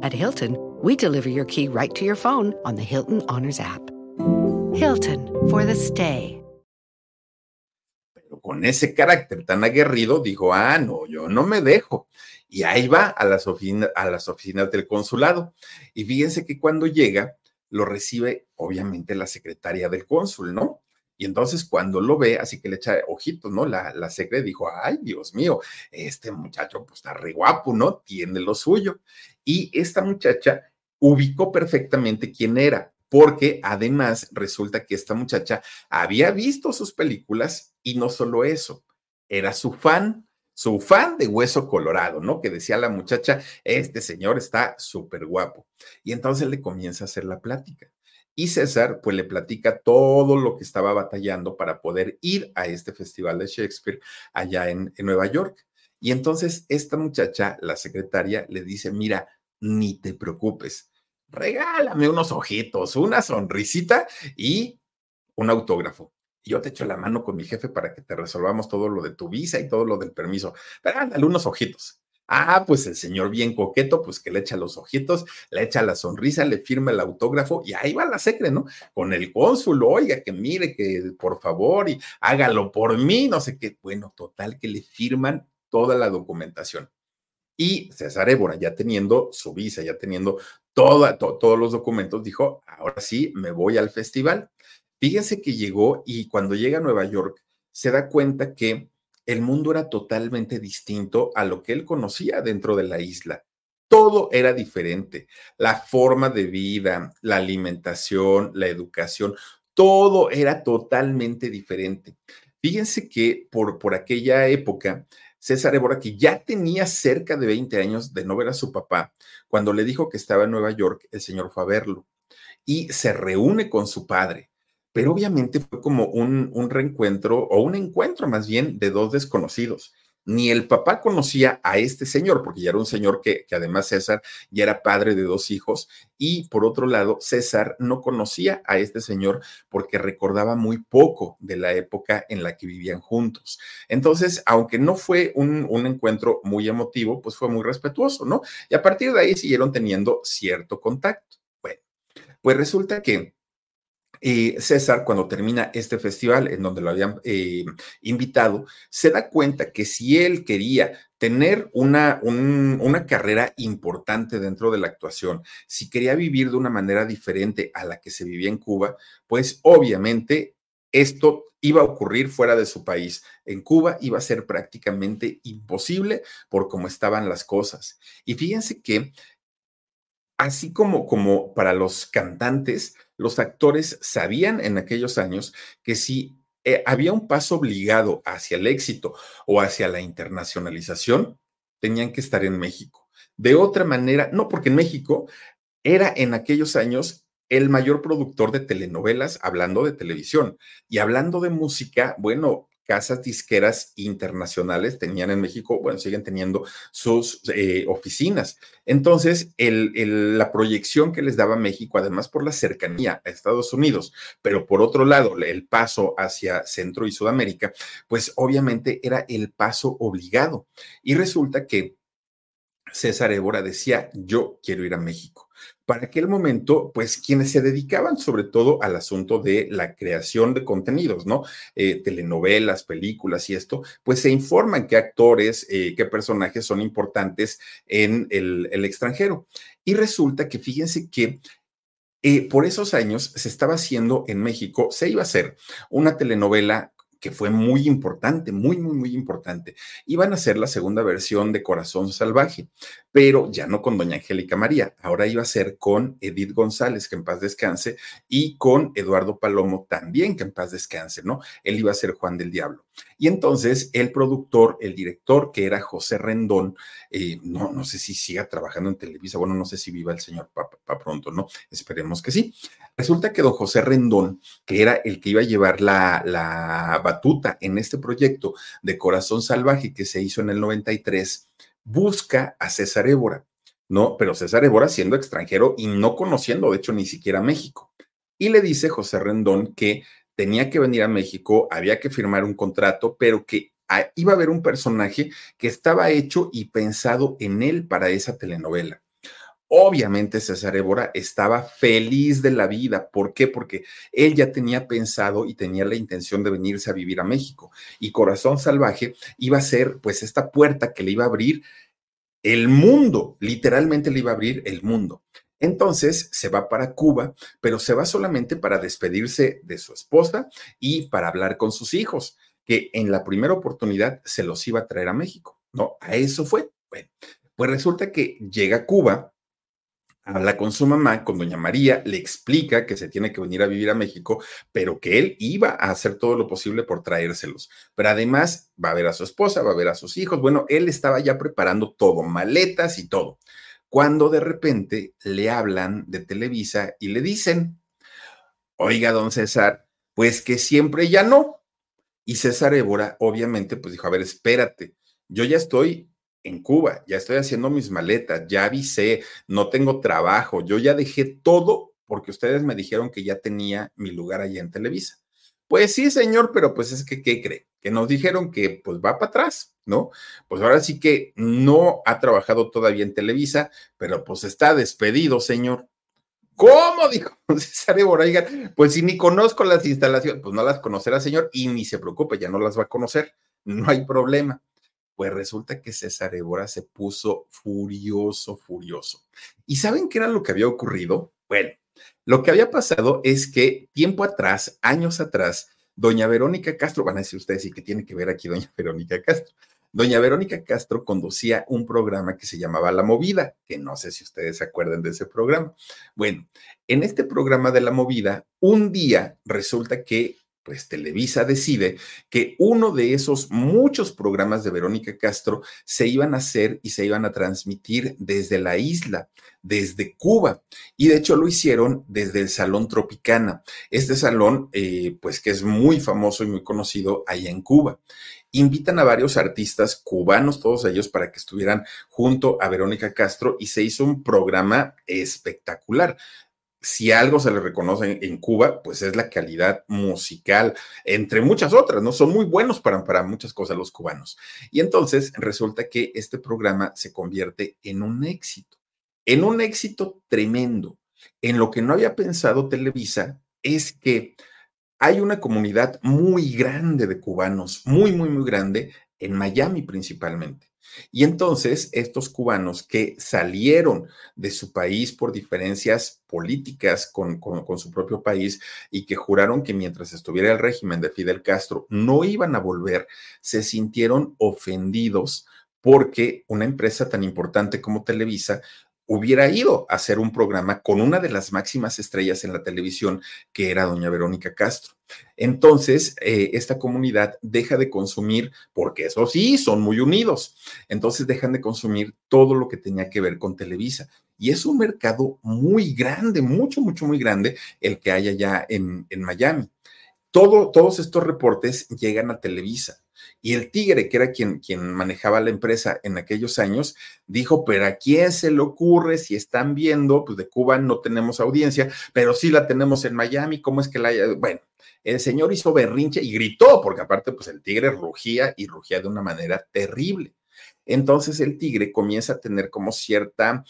At Hilton, we deliver your key right to your phone on the Hilton Honors app. Hilton for the stay. Pero con ese carácter tan aguerrido, dijo, ah, no, yo no me dejo. Y ahí va a las, oficina, a las oficinas del consulado. Y fíjense que cuando llega, lo recibe obviamente la secretaria del cónsul, ¿no? Y entonces cuando lo ve, así que le echa ojitos, ¿no? La, la secre dijo, ay, Dios mío, este muchacho pues está re guapo, ¿no? Tiene lo suyo. Y esta muchacha ubicó perfectamente quién era, porque además resulta que esta muchacha había visto sus películas y no solo eso, era su fan, su fan de Hueso Colorado, ¿no? Que decía la muchacha, este señor está súper guapo. Y entonces le comienza a hacer la plática Y César, pues le platica todo lo que estaba batallando para poder ir a este festival de Shakespeare allá en, Nueva York. Y entonces esta muchacha, la secretaria, le dice, mira, ni te preocupes, regálame unos ojitos, una sonrisita y un autógrafo. Yo te echo la mano con mi jefe para que te resolvamos todo lo de tu visa y todo lo del permiso. Pero ándale unos ojitos. Ah, pues el señor bien coqueto, pues que le echa los ojitos, le echa la sonrisa, le firma el autógrafo y ahí va la secre, ¿no? Con el cónsul, oiga, que mire, que por favor y hágalo por mí, no sé qué. Bueno, total que le firman toda la documentación. Y César Évora, ya teniendo su visa, ya teniendo todos los documentos, dijo, ahora sí, me voy al festival. Fíjense que llegó y cuando llega a Nueva York, se da cuenta que el mundo era totalmente distinto a lo que él conocía dentro de la isla. Todo era diferente. La forma de vida, la alimentación, la educación, todo era totalmente diferente. Fíjense que por, por aquella época, César Évora, que ya tenía cerca de 20 años de no ver a su papá, cuando le dijo que estaba en Nueva York, el señor fue a verlo y se reúne con su padre pero obviamente fue como un, un reencuentro o un encuentro más bien de dos desconocidos ni el papá conocía a este señor, porque ya era un señor que, que, además César ya era padre de dos hijos, y por otro lado, César no conocía a este señor porque recordaba muy poco de la época en la que vivían juntos. Entonces, aunque no fue un, un encuentro muy emotivo, pues fue muy respetuoso, ¿no? Y a partir de ahí siguieron teniendo cierto contacto. Bueno, pues resulta que César, cuando termina este festival en donde lo habían eh, invitado, se da cuenta que si él quería tener una, una carrera importante dentro de la actuación, si quería vivir de una manera diferente a la que se vivía en Cuba, pues obviamente esto iba a ocurrir fuera de su país. En Cuba iba a ser prácticamente imposible por cómo estaban las cosas. Y fíjense que así como, como para los cantantes, los actores sabían en aquellos años que si eh, había un paso obligado hacia el éxito o hacia la internacionalización, tenían que estar en México. De otra manera, no, porque en México era en aquellos años el mayor productor de telenovelas hablando de televisión y hablando de música, bueno, casas disqueras internacionales tenían en México, bueno, siguen teniendo sus eh, oficinas. Entonces, la proyección que les daba México, además por la cercanía a Estados Unidos, pero por otro lado, el paso hacia Centro y Sudamérica, pues obviamente era el paso obligado. Y resulta que César Évora decía, yo quiero ir a México. Para aquel momento, pues quienes se dedicaban sobre todo al asunto de la creación de contenidos, ¿no? Eh, telenovelas, películas y esto, pues se informan qué actores, eh, qué personajes son importantes en el, extranjero. Y resulta que fíjense que eh, por esos años se estaba haciendo en México, se iba a hacer una telenovela que fue muy importante, muy, muy, muy importante. Iban a hacer la segunda versión de Corazón Salvaje, pero ya no con Doña Angélica María, ahora iba a ser con Edith González, que en paz descanse, y con Eduardo Palomo también, que en paz descanse, ¿no? Él iba a ser Juan del Diablo. Y entonces el productor, el director, que era José Rendón, eh, no, no sé si siga trabajando en Televisa, bueno, no sé si viva el señor para pronto, ¿no? Esperemos que sí. Resulta que don José Rendón, que era el que iba a llevar la, la batuta en este proyecto de Corazón Salvaje que se hizo en el 93, busca a César Évora, ¿no? Pero César Évora siendo extranjero y no conociendo, de hecho, ni siquiera México. Y le dice José Rendón que tenía que venir a México, había que firmar un contrato, pero que iba a haber un personaje que estaba hecho y pensado en él para esa telenovela. Obviamente César Évora estaba feliz de la vida. ¿Por qué? Porque él ya tenía pensado y tenía la intención de venirse a vivir a México. Y Corazón Salvaje iba a ser pues esta puerta que le iba a abrir el mundo, literalmente le iba a abrir el mundo. Entonces se va para Cuba, pero se va solamente para despedirse de su esposa y para hablar con sus hijos, que en la primera oportunidad se los iba a traer a México. No, a eso fue. Bueno, pues resulta que llega a Cuba habla con su mamá, con doña María, le explica que se tiene que venir a vivir a México, pero que él iba a hacer todo lo posible por traérselos. Pero además va a ver a su esposa, va a ver a sus hijos. Bueno, él estaba ya preparando todo, maletas y todo. Cuando de repente le hablan de Televisa y le dicen, Oiga, don César, pues que siempre ya no. Y César Évora, obviamente, pues dijo, a ver, espérate, yo ya estoy en Cuba, ya estoy haciendo mis maletas, ya avisé, no tengo trabajo, yo ya dejé todo porque ustedes me dijeron que ya tenía mi lugar allá en Televisa. Pues sí, señor, pero pues es que, ¿qué cree? Que nos dijeron que pues va para atrás, ¿no? Pues ahora sí que no ha trabajado todavía en Televisa, pero pues está despedido, señor. ¿Cómo? Dijo César Évora, pues si ni conozco las instalaciones, pues no las conocerá, señor, y ni se preocupe, ya no las va a conocer, no hay problema. Pues resulta que César Évora se puso furioso, furioso. ¿Y saben qué era lo que había ocurrido? Bueno, lo que había pasado es que tiempo atrás, años atrás, doña Verónica Castro, van a decir ustedes, ¿y qué tiene que ver aquí doña Verónica Castro? Doña Verónica Castro conducía un programa que se llamaba La Movida, que no sé si ustedes se acuerdan de ese programa. Bueno, en este programa de La Movida, un día resulta que pues Televisa decide que uno de esos muchos programas de Verónica Castro se iban a hacer y se iban a transmitir desde la isla, desde Cuba. Y de hecho lo hicieron desde el Salón Tropicana. Este salón, eh, pues que es muy famoso y muy conocido allá en Cuba. Invitan a varios artistas cubanos, todos ellos, para que estuvieran junto a Verónica Castro y se hizo un programa espectacular si algo se le reconoce en, Cuba, pues es la calidad musical, entre muchas otras, ¿no? Son muy buenos para, para muchas cosas los cubanos. Y entonces resulta que este programa se convierte en un éxito, en un éxito tremendo. En lo que no había pensado Televisa es que hay una comunidad muy grande de cubanos, muy, muy, muy grande, en Miami principalmente. Y entonces estos cubanos que salieron de su país por diferencias políticas con, su propio país y que juraron que mientras estuviera el régimen de Fidel Castro no iban a volver, se sintieron ofendidos porque una empresa tan importante como Televisa hubiera ido a hacer un programa con una de las máximas estrellas en la televisión, que era doña Verónica Castro. Entonces, eh, esta comunidad deja de consumir, porque eso sí, son muy unidos, entonces dejan de consumir todo lo que tenía que ver con Televisa. Y es un mercado muy grande, mucho, mucho, muy grande el que hay allá en, en Miami. Todo, todos estos reportes llegan a Televisa. Y el tigre, que era quien, quien manejaba la empresa en aquellos años, dijo, pero ¿a quién se le ocurre si están viendo? Pues de Cuba no tenemos audiencia, pero sí la tenemos en Miami, ¿cómo es que la haya? Bueno, el señor hizo berrinche y gritó, porque aparte, pues el tigre rugía y rugía de una manera terrible. Entonces el tigre comienza a tener como cierta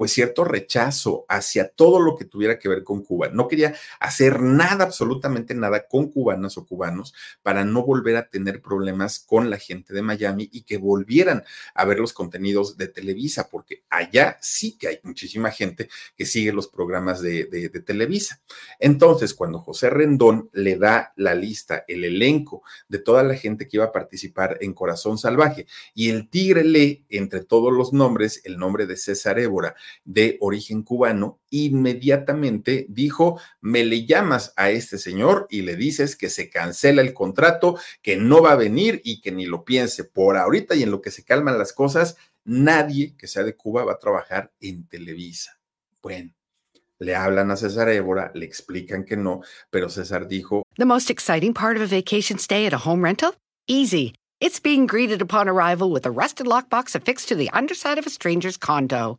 pues cierto rechazo hacia todo lo que tuviera que ver con Cuba. No quería hacer nada, absolutamente nada con cubanas o cubanos para no volver a tener problemas con la gente de Miami y que volvieran a ver los contenidos de Televisa, porque allá sí que hay muchísima gente que sigue los programas de, Televisa. Entonces, cuando José Rendón le da la lista, el elenco de toda la gente que iba a participar en Corazón Salvaje y el tigre lee entre todos los nombres el nombre de César Évora, de origen cubano, inmediatamente dijo, me le llamas a este señor y le dices que se cancela el contrato, que no va a venir y que ni lo piense. Por ahorita y en lo que se calman las cosas, nadie que sea de Cuba va a trabajar en Televisa. Bueno. Le hablan a César Évora, le explican que no, pero César dijo: The most exciting part of a vacation stay at a home rental? Easy. It's being greeted upon arrival with a rusted lockbox affixed to the underside of a stranger's condo.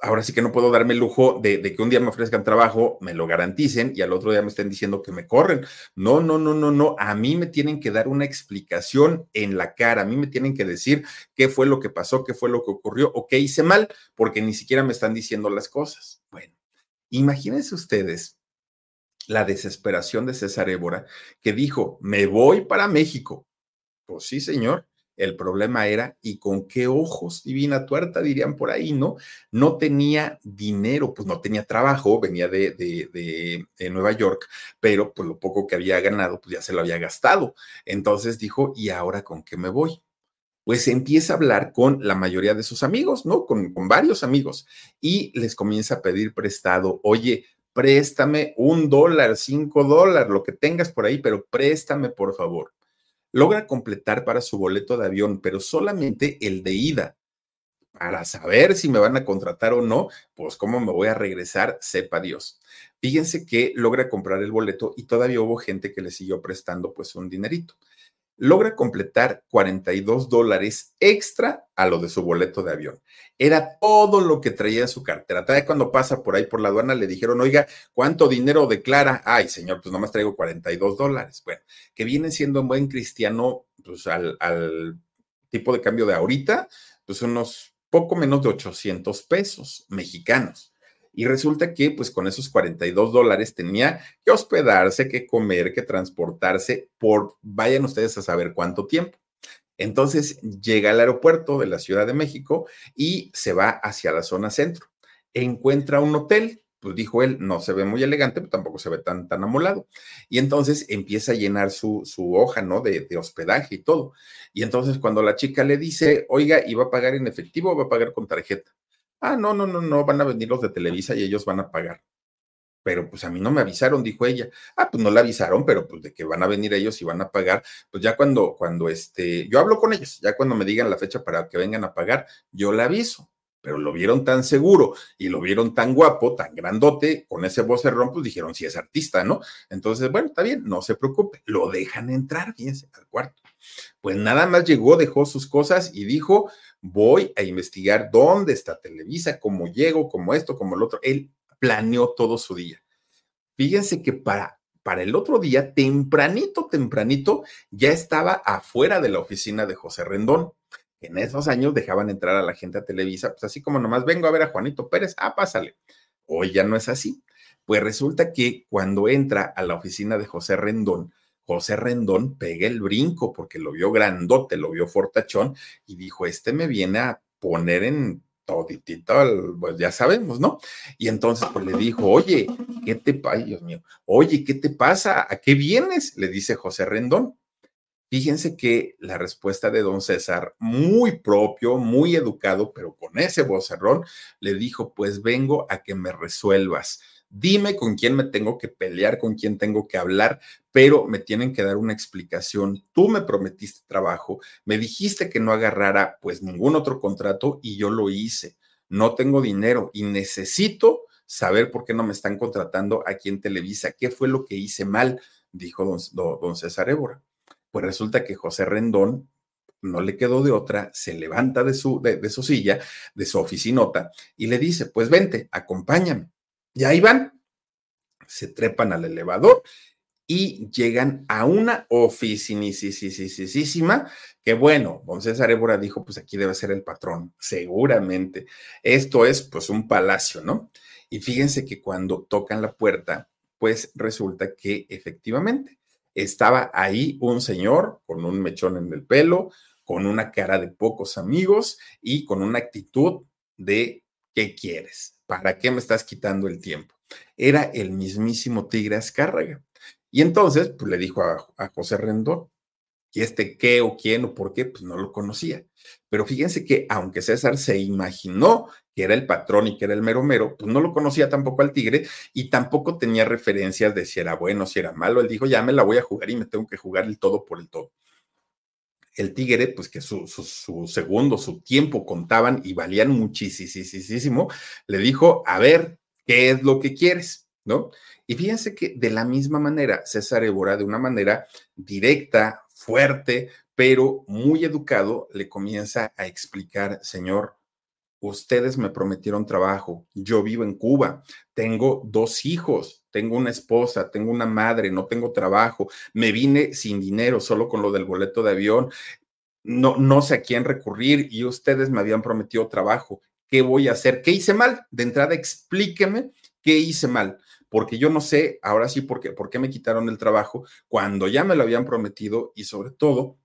ahora sí que no puedo darme el lujo de, que un día me ofrezcan trabajo, me lo garanticen y al otro día me estén diciendo que me corren. No, no, no, no, no. A mí me tienen que dar una explicación en la cara. A mí me tienen que decir qué fue lo que pasó, qué fue lo que ocurrió o qué hice mal, porque ni siquiera me están diciendo las cosas. Bueno, imagínense ustedes la desesperación de César Évora, que dijo, me voy para México. Pues sí, señor, el problema era, ¿y con qué ojos, divina tuerta, dirían por ahí, ¿no? No tenía dinero, pues no tenía trabajo, venía de, de, Nueva York, pero pues lo poco que había ganado, pues ya se lo había gastado. Entonces dijo, ¿y ahora con qué me voy? pues empieza a hablar con la mayoría de sus amigos, ¿no? Con, con varios amigos y les comienza a pedir prestado, oye, préstame un dólar, cinco dólares, lo que tengas por ahí, pero préstame por favor. Logra completar para su boleto de avión, pero solamente el de ida. Para saber si me van a contratar o no, pues cómo me voy a regresar, sepa Dios. Fíjense que logra comprar el boleto y todavía hubo gente que le siguió prestando pues un dinerito logra completar 42 dólares extra a lo de su boleto de avión. Era todo lo que traía su cartera. Todavía cuando pasa por ahí por la aduana le dijeron, oiga, ¿cuánto dinero declara? Ay, señor, pues nomás traigo 42 dólares. Bueno, que viene siendo un buen cristiano, pues al, al tipo de cambio de ahorita, pues unos poco menos de 800 pesos mexicanos. Y resulta que, pues con esos 42 dólares tenía que hospedarse, que comer, que transportarse por, vayan ustedes a saber cuánto tiempo. Entonces llega al aeropuerto de la Ciudad de México y se va hacia la zona centro. Encuentra un hotel, pues dijo él, no se ve muy elegante, pero tampoco se ve tan, tan amolado. Y entonces empieza a llenar su, su hoja, ¿no? De, de, hospedaje y todo. Y entonces cuando la chica le dice, oiga, ¿y va a pagar en efectivo o va a pagar con tarjeta? Ah, no, no, no, no, van a venir los de Televisa y ellos van a pagar. Pero pues a mí no me avisaron, dijo ella. Ah, pues no le avisaron, pero pues de que van a venir ellos y van a pagar, pues ya cuando, cuando este, yo hablo con ellos, ya cuando me digan la fecha para que vengan a pagar, yo le aviso. Pero lo vieron tan seguro y lo vieron tan guapo, tan grandote, con ese vocerrón, pues dijeron, si es artista, ¿no? Entonces, bueno, está bien, no se preocupe, lo dejan entrar, fíjense, al cuarto. Pues nada más llegó, dejó sus cosas y dijo, voy a investigar dónde está Televisa, cómo llego, cómo esto, cómo el otro. Él planeó todo su día. Fíjense que para, para el otro día, tempranito, tempranito, ya estaba afuera de la oficina de José Rendón. En esos años dejaban entrar a la gente a Televisa, pues así como nomás vengo a ver a Juanito Pérez, ah, pásale. Hoy ya no es así. Pues resulta que cuando entra a la oficina de José Rendón, José Rendón pega el brinco porque lo vio grandote, lo vio fortachón y dijo, este me viene a poner en toditito, pues ya sabemos, ¿no? Y entonces pues le dijo, oye, ¿qué te pasa, Dios mío? Oye, ¿qué te pasa? ¿A qué vienes? Le dice José Rendón. Fíjense que la respuesta de don César, muy propio, muy educado, pero con ese vocerrón, le dijo, pues vengo a que me resuelvas dime con quién me tengo que pelear, con quién tengo que hablar, pero me tienen que dar una explicación. Tú me prometiste trabajo, me dijiste que no agarrara pues ningún otro contrato y yo lo hice. No tengo dinero y necesito saber por qué no me están contratando aquí en Televisa. ¿Qué fue lo que hice mal? Dijo don, César Évora. Pues resulta que José Rendón no le quedó de otra, se levanta de su, de, de su silla, de su oficinota, y le dice, pues vente, acompáñame. Y ahí van, se trepan al elevador y llegan a una oficinisísima que bueno, don César Évora dijo, pues aquí debe ser el patrón, seguramente. Esto es pues un palacio, ¿no? Y fíjense que cuando tocan la puerta, pues resulta que efectivamente estaba ahí un señor con un mechón en el pelo, con una cara de pocos amigos y con una actitud de ¿qué quieres? ¿Para qué me estás quitando el tiempo? Era el mismísimo Tigre Azcárraga. Y entonces, pues le dijo a, José Rendón, y este qué o quién o por qué, pues no lo conocía. Pero fíjense que aunque César se imaginó que era el patrón y que era el mero mero, pues no lo conocía tampoco al tigre y tampoco tenía referencias de si era bueno, si era malo. Él dijo, ya me la voy a jugar y me tengo que jugar el todo por el todo el Tigre, pues que su, su, segundo, su tiempo contaban y valían muchísimo, le dijo, a ver, ¿qué es lo que quieres? ¿No? Y fíjense que de la misma manera, César Évora, de una manera directa, fuerte, pero muy educado, le comienza a explicar, señor, ustedes me prometieron trabajo, yo vivo en Cuba, tengo dos hijos, tengo una esposa, tengo una madre, no tengo trabajo, me vine sin dinero, solo con lo del boleto de avión, no, no sé a quién recurrir y ustedes me habían prometido trabajo. ¿Qué voy a hacer? ¿Qué hice mal? De entrada, explíqueme qué hice mal, porque yo no sé, ahora sí, por qué, por qué me quitaron el trabajo cuando ya me lo habían prometido y sobre todo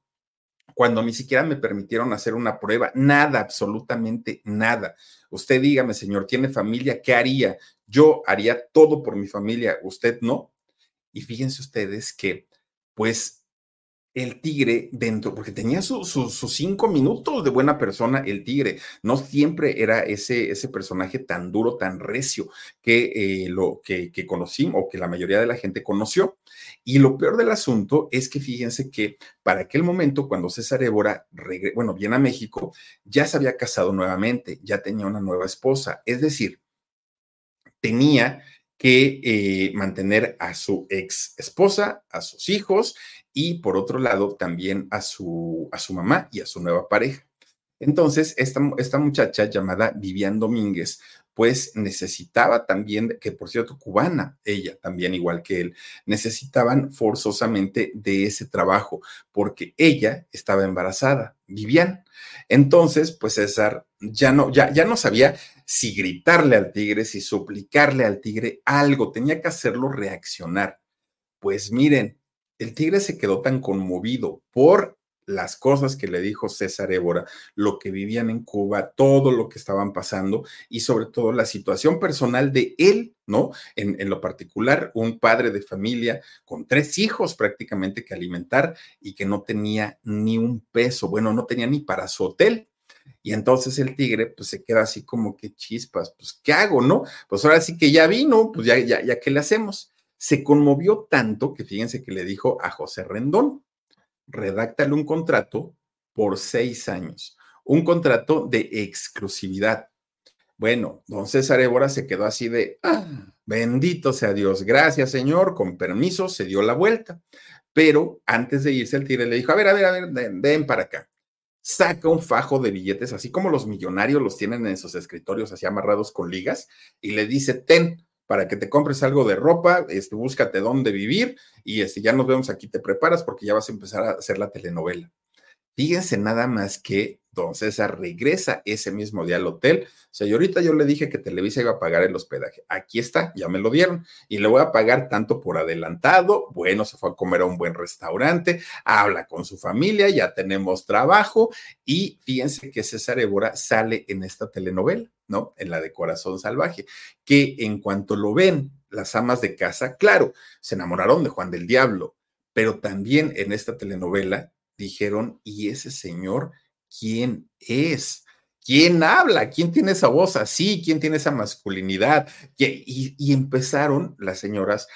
cuando ni siquiera me permitieron hacer una prueba, nada, absolutamente nada. Usted dígame, señor, ¿tiene familia? ¿Qué haría? Yo haría todo por mi familia, usted no. Y fíjense ustedes que, pues, el tigre dentro, porque tenía sus cinco minutos de buena persona, el tigre. No siempre era ese, ese personaje tan duro, tan recio que eh, lo que, que conocí o que la mayoría de la gente conoció. Y lo peor del asunto es que fíjense que para aquel momento, cuando César Évora, bueno, viene a México, ya se había casado nuevamente, ya tenía una nueva esposa. Es decir, tenía que eh, mantener a su ex esposa, a sus hijos y por otro lado también a su, a su mamá y a su nueva pareja. Entonces, esta, esta muchacha llamada Vivian Domínguez, pues necesitaba también, que por cierto, cubana, ella también igual que él, necesitaban forzosamente de ese trabajo, porque ella estaba embarazada, Vivian. Entonces, pues César ya no, ya, ya no sabía si gritarle al tigre, si suplicarle al tigre algo, tenía que hacerlo reaccionar. Pues miren, el tigre se quedó tan conmovido por las cosas que le dijo César Évora, lo que vivían en Cuba, todo lo que estaban pasando y sobre todo la situación personal de él, ¿no? En, en, lo particular, un padre de familia con tres hijos prácticamente que alimentar y que no tenía ni un peso, bueno, no tenía ni para su hotel. Y entonces el tigre pues se queda así como que chispas, pues ¿qué hago, no? Pues ahora sí que ya vino, pues ya, ya, ya ¿qué le hacemos? Se conmovió tanto que fíjense que le dijo a José Rendón, redáctale un contrato por seis años, un contrato de exclusividad. Bueno, don César Évora se quedó así de, ah, bendito sea Dios, gracias Señor, con permiso, se dio la vuelta. Pero antes de irse, el tigre le dijo, a ver, a ver, a ver, ven para acá saca un fajo de billetes, así como los millonarios los tienen en sus escritorios así amarrados con ligas, y le dice, ten, para que te compres algo de ropa, este, búscate dónde vivir, y este, ya nos vemos aquí, te preparas porque ya vas a empezar a hacer la telenovela. Fíjense nada más que César regresa ese mismo día al hotel. Ahorita yo le dije que Televisa iba a pagar el hospedaje. Aquí está, ya me lo dieron. Y le voy a pagar tanto por adelantado. Bueno, se fue a comer a un buen restaurante, habla con su familia, ya tenemos trabajo. Y fíjense que César Évora sale en esta telenovela, ¿no? En la de Corazón Salvaje, que en cuanto lo ven las amas de casa, claro, se enamoraron de Juan del Diablo, pero también en esta telenovela dijeron, ¿y ese señor quién es? ¿Quién habla? ¿Quién tiene esa voz así? ¿Quién tiene esa masculinidad? Y, empezaron las señoras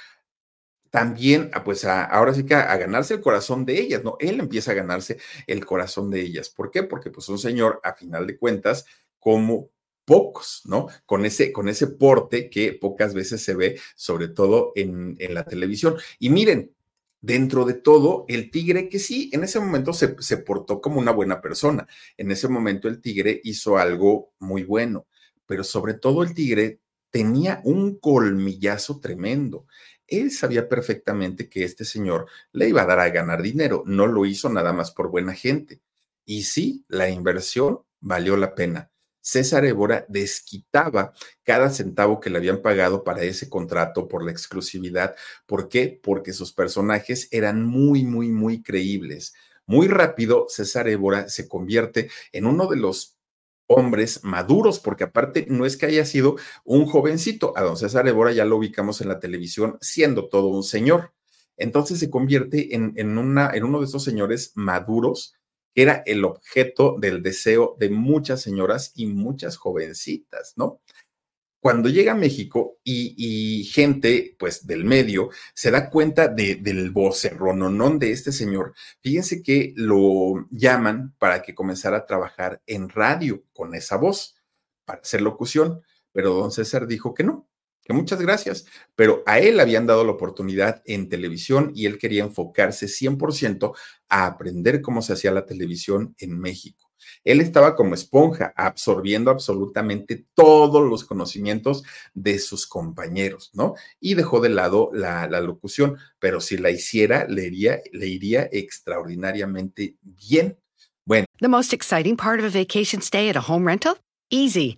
también, a, pues ahora sí que a, ganarse el corazón de ellas, ¿no? Él empieza a ganarse el corazón de ellas. ¿Por qué? Porque pues un señor, a final de cuentas, como pocos, ¿no? Con ese, con ese porte que pocas veces se ve, sobre todo en, en la televisión. Y miren, dentro de todo, el tigre que sí, en ese momento se, se, portó como una buena persona. En ese momento el tigre hizo algo muy bueno, pero sobre todo el tigre tenía un colmillazo tremendo. Él sabía perfectamente que este señor le iba a dar a ganar dinero, no lo hizo nada más por buena gente. Y sí, la inversión valió la pena. César Évora desquitaba cada centavo que le habían pagado para ese contrato por la exclusividad. ¿Por qué? Porque sus personajes eran muy, muy, muy creíbles. Muy rápido, César Évora se convierte en uno de los hombres maduros, porque aparte no es que haya sido un jovencito, a don César Évora ya lo ubicamos en la televisión siendo todo un señor. Entonces se convierte en, en, una, en uno de esos señores maduros era el objeto del deseo de muchas señoras y muchas jovencitas, ¿no? Cuando llega a México y, gente, pues, del medio, se da cuenta de, del vocerrononón de este señor, fíjense que lo llaman para que comenzara a trabajar en radio con esa voz, para hacer locución, pero don César dijo que no, que muchas gracias, pero a él habían dado la oportunidad en televisión y él quería enfocarse 100% a aprender cómo se hacía la televisión en México. Él estaba como esponja, absorbiendo absolutamente todos los conocimientos de sus compañeros, ¿no? Y dejó de lado la, la locución, pero si la hiciera, le iría, le iría extraordinariamente bien. Bueno. The most exciting part of a vacation stay at a home rental? Easy.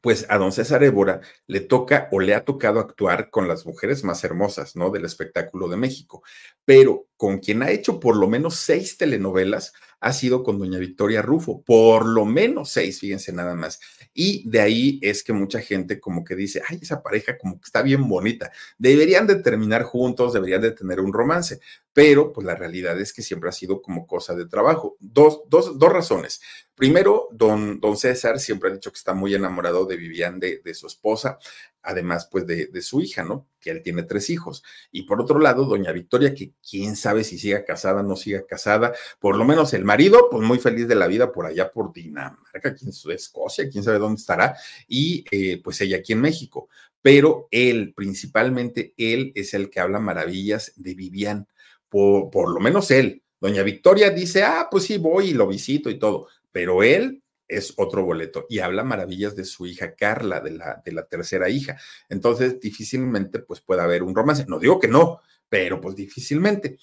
Pues a don César Évora le toca o le ha tocado actuar con las mujeres más hermosas, ¿no? Del espectáculo de México, pero con quien ha hecho por lo menos seis telenovelas ha sido con doña Victoria Rufo, por lo menos seis, fíjense nada más. Y de ahí es que mucha gente como que dice, ay, esa pareja como que está bien bonita, deberían de terminar juntos, deberían de tener un romance, pero pues la realidad es que siempre ha sido como cosa de trabajo. Dos, dos, dos razones. Primero, don, don César siempre ha dicho que está muy enamorado de Vivian, de, de su esposa, además pues de, de, su hija, ¿no? Que él tiene tres hijos. Y por otro lado, doña Victoria, que quién sabe si siga casada, no siga casada, por lo menos el marido, pues muy feliz de la vida por allá por Dinamarca, quién sabe, Escocia, quién sabe dónde estará, y eh, pues ella aquí en México. Pero él, principalmente él, es el que habla maravillas de Vivian, por, lo menos él. Doña Victoria dice, ah, pues sí, voy y lo visito y todo, pero él es otro boleto y habla maravillas de su hija Carla, de la, de la tercera hija. Entonces, difícilmente pues puede haber un romance. No digo que no, pero pues difícilmente.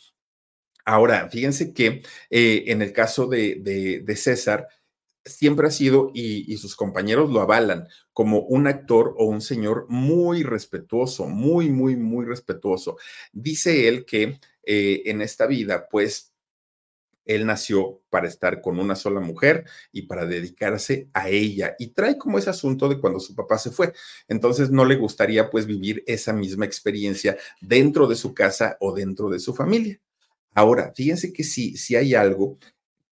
Ahora, fíjense que eh, en el caso de, de, de, César, siempre ha sido, y, y sus compañeros lo avalan, como un actor o un señor muy respetuoso, muy, muy, muy respetuoso. Dice él que eh, en esta vida, pues, él nació para estar con una sola mujer y para dedicarse a ella. Y trae como ese asunto de cuando su papá se fue. Entonces no le gustaría pues vivir esa misma experiencia dentro de su casa o dentro de su familia. Ahora, fíjense que si, si hay algo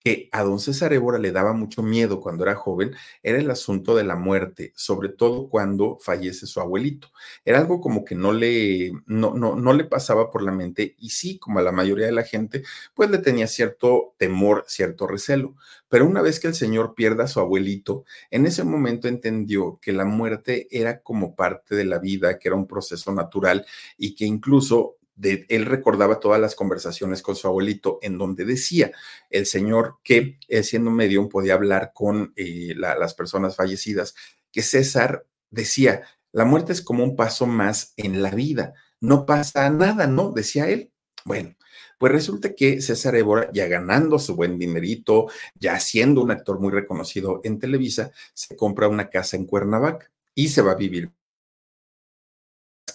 que a don César Évora le daba mucho miedo cuando era joven era el asunto de la muerte, sobre todo cuando fallece su abuelito. Era algo como que no le, no, no, no le pasaba por la mente y sí, como a la mayoría de la gente, pues le tenía cierto temor, cierto recelo. Pero una vez que el señor pierda a su abuelito, en ese momento entendió que la muerte era como parte de la vida, que era un proceso natural y que incluso él recordaba todas las conversaciones con su abuelito en donde decía el señor que siendo medium podía hablar con eh, la, las personas fallecidas, que César decía, la muerte es como un paso más en la vida, no pasa nada, ¿no? Decía él. Bueno, pues resulta que César Évora, ya ganando su buen dinerito, ya siendo un actor muy reconocido en Televisa, se compra una casa en Cuernavaca y se va a vivir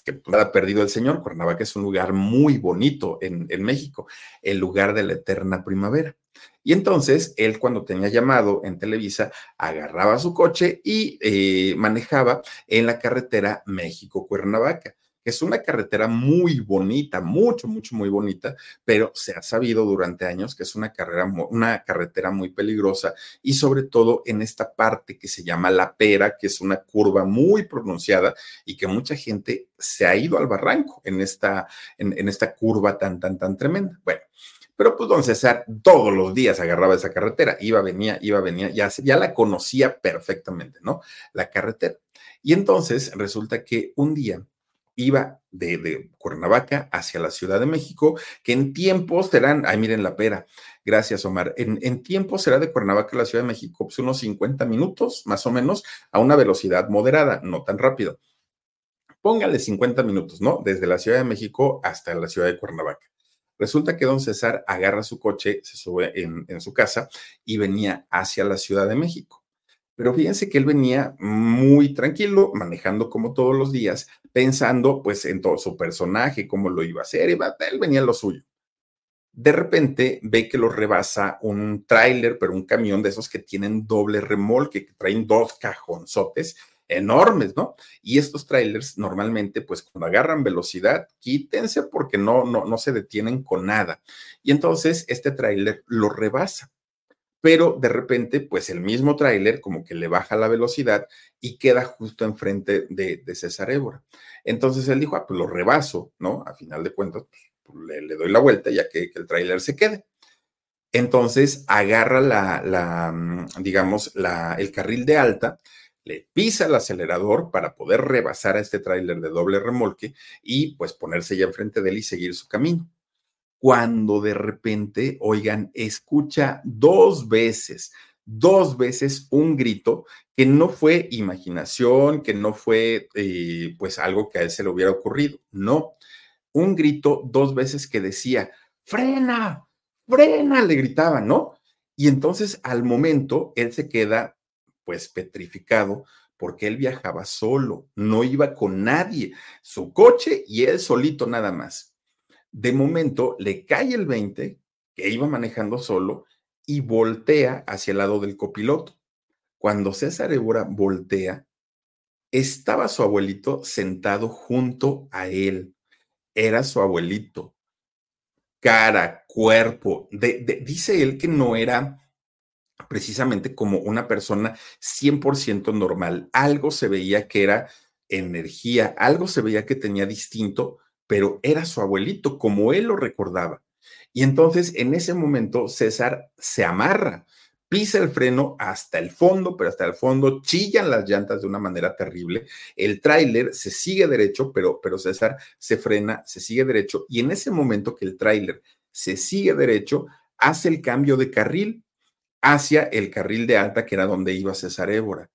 que nada perdido el señor. Cuernavaca es un lugar muy bonito en, en, México, el lugar de la eterna primavera. Y entonces él cuando tenía llamado en Televisa, agarraba su coche y eh, manejaba en la carretera México-Cuernavaca es una carretera muy bonita, mucho, mucho, muy bonita, pero se ha sabido durante años que es una, carrera, una carretera muy peligrosa y sobre todo en esta parte que se llama La Pera, que es una curva muy pronunciada y que mucha gente se ha ido al barranco en esta, en, esta curva tan, tan, tan tremenda. Bueno. Pero pues don César todos los días agarraba esa carretera, iba, venía, iba, venía, ya, ya la conocía perfectamente, ¿no? La carretera. Y entonces resulta que un día iba de, Cuernavaca hacia la Ciudad de México, que en tiempos serán, ay, miren la pera, gracias Omar, en, tiempos será de Cuernavaca a la Ciudad de México pues unos 50 minutos, más o menos, a una velocidad moderada, no tan rápido. Póngale 50 minutos, ¿no? Desde la Ciudad de México hasta la Ciudad de Cuernavaca. Resulta que don César agarra su coche, se sube en su casa y venía hacia la Ciudad de México. Pero fíjense que él venía muy tranquilo, manejando como todos los días, pensando pues en todo su personaje, cómo lo iba a hacer, iba, él venía lo suyo. De repente ve que lo rebasa un tráiler, pero un camión de esos que tienen doble remolque, que traen dos cajonzotes enormes, ¿no? Y estos trailers normalmente, pues cuando agarran velocidad, quítense porque no, no, no se detienen con nada. Y entonces este tráiler lo rebasa pero de repente, pues el mismo tráiler como que le baja la velocidad y queda justo enfrente de, de César Évora. Entonces él dijo, ah, pues lo rebaso, ¿no? A final de cuentas, pues, le, doy la vuelta ya que, que el tráiler se quede. Entonces agarra la, la mm, digamos, la, el carril de alta, le pisa el acelerador para poder rebasar a este tráiler de doble remolque y pues ponerse ya enfrente de él y seguir su camino cuando de repente, oigan, escucha dos veces, dos veces un grito que no fue imaginación, que no fue eh, pues algo que a él se le hubiera ocurrido, no, un grito dos veces que decía, frena, frena, le gritaban, ¿no? Y entonces al momento él se queda pues petrificado porque él viajaba solo, no iba con nadie, su coche y él solito nada más. De momento le cae el 20, que iba manejando solo, y voltea hacia el lado del copiloto. Cuando César Évora voltea, estaba su abuelito sentado junto a él. Era su abuelito. Cara, cuerpo. dice él que no era precisamente como una persona 100% normal. Algo se veía que era energía, algo se veía que tenía distinto, pero era su abuelito, como él lo recordaba. Y entonces en ese momento César se amarra, pisa el freno hasta el fondo, pero hasta el fondo chillan las llantas de una manera terrible. El tráiler se sigue derecho, pero, pero César se frena, se sigue derecho. Y en ese momento que el tráiler se sigue derecho, hace el cambio de carril hacia el carril de alta, que era donde iba César Évora.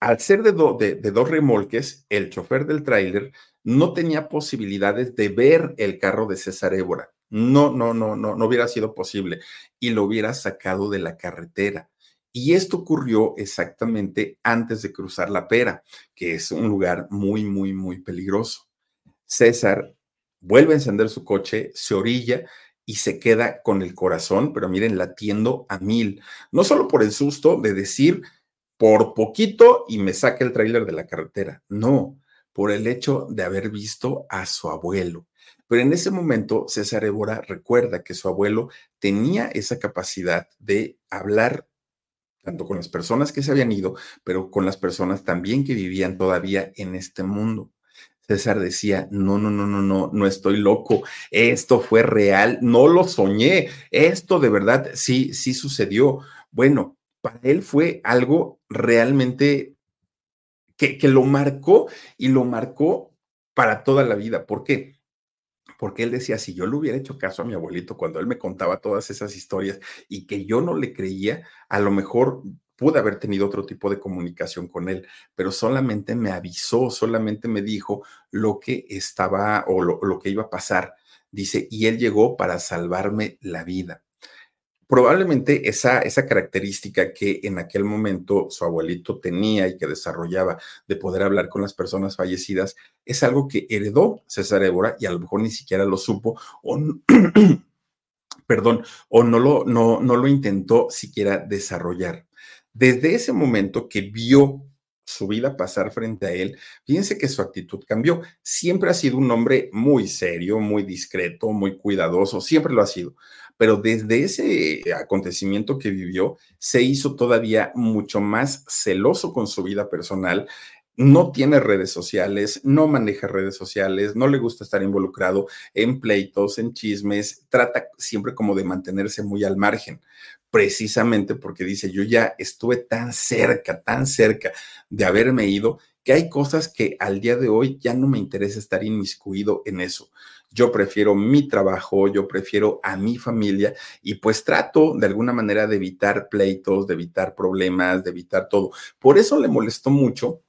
Al ser de, de, dos remolques, el chofer del tráiler no tenía posibilidades de ver el carro de César Évora. No, no, no, no, no hubiera sido posible y lo hubiera sacado de la carretera. Y esto ocurrió exactamente antes de cruzar la pera, que es un lugar muy, muy, muy peligroso. César vuelve a encender su coche, se orilla y se queda con el corazón, pero miren, latiendo a mil. No solo por el susto de decir por poquito y me saque el tráiler de la carretera, no, por el hecho de haber visto a su abuelo. Pero en ese momento, César Évora recuerda que su abuelo tenía esa capacidad de hablar tanto con las personas que se habían ido, pero con las personas también que vivían todavía en este mundo. César decía, no, no, no, no, no, no estoy loco, esto fue real, no lo soñé, esto de verdad sí, sí sucedió. Bueno, para él fue algo realmente que, que lo marcó y lo marcó para toda la vida. ¿Por qué? Porque él decía, si yo le hubiera hecho caso a mi abuelito cuando él me contaba todas esas historias y que yo no le creía, a lo mejor pude haber tenido otro tipo de comunicación con él, pero solamente me avisó, solamente me dijo lo que estaba o lo, que iba a pasar. Dice, y él llegó para salvarme la vida. Probablemente esa, esa característica que en aquel momento su abuelito tenía y que desarrollaba de poder hablar con las personas fallecidas es algo que heredó César Évora y a lo mejor ni siquiera lo supo o perdón, o no lo, no, no lo intentó siquiera desarrollar. Desde ese momento que vio su vida pasar frente a él, fíjense que su actitud cambió. Siempre ha sido un hombre muy serio, muy discreto, muy cuidadoso, siempre lo ha sido. Pero desde ese acontecimiento que vivió, se hizo todavía mucho más celoso con su vida personal, no tiene redes sociales, no maneja redes sociales, no le gusta estar involucrado en pleitos, en chismes, trata siempre como de mantenerse muy al margen precisamente porque dice, yo ya estuve tan cerca, tan cerca de haberme ido, que hay cosas que al día de hoy ya no me interesa estar inmiscuido en eso. Yo prefiero mi trabajo, yo prefiero a mi familia y pues trato de alguna manera de evitar pleitos, de evitar problemas, de evitar todo. Por eso le molestó mucho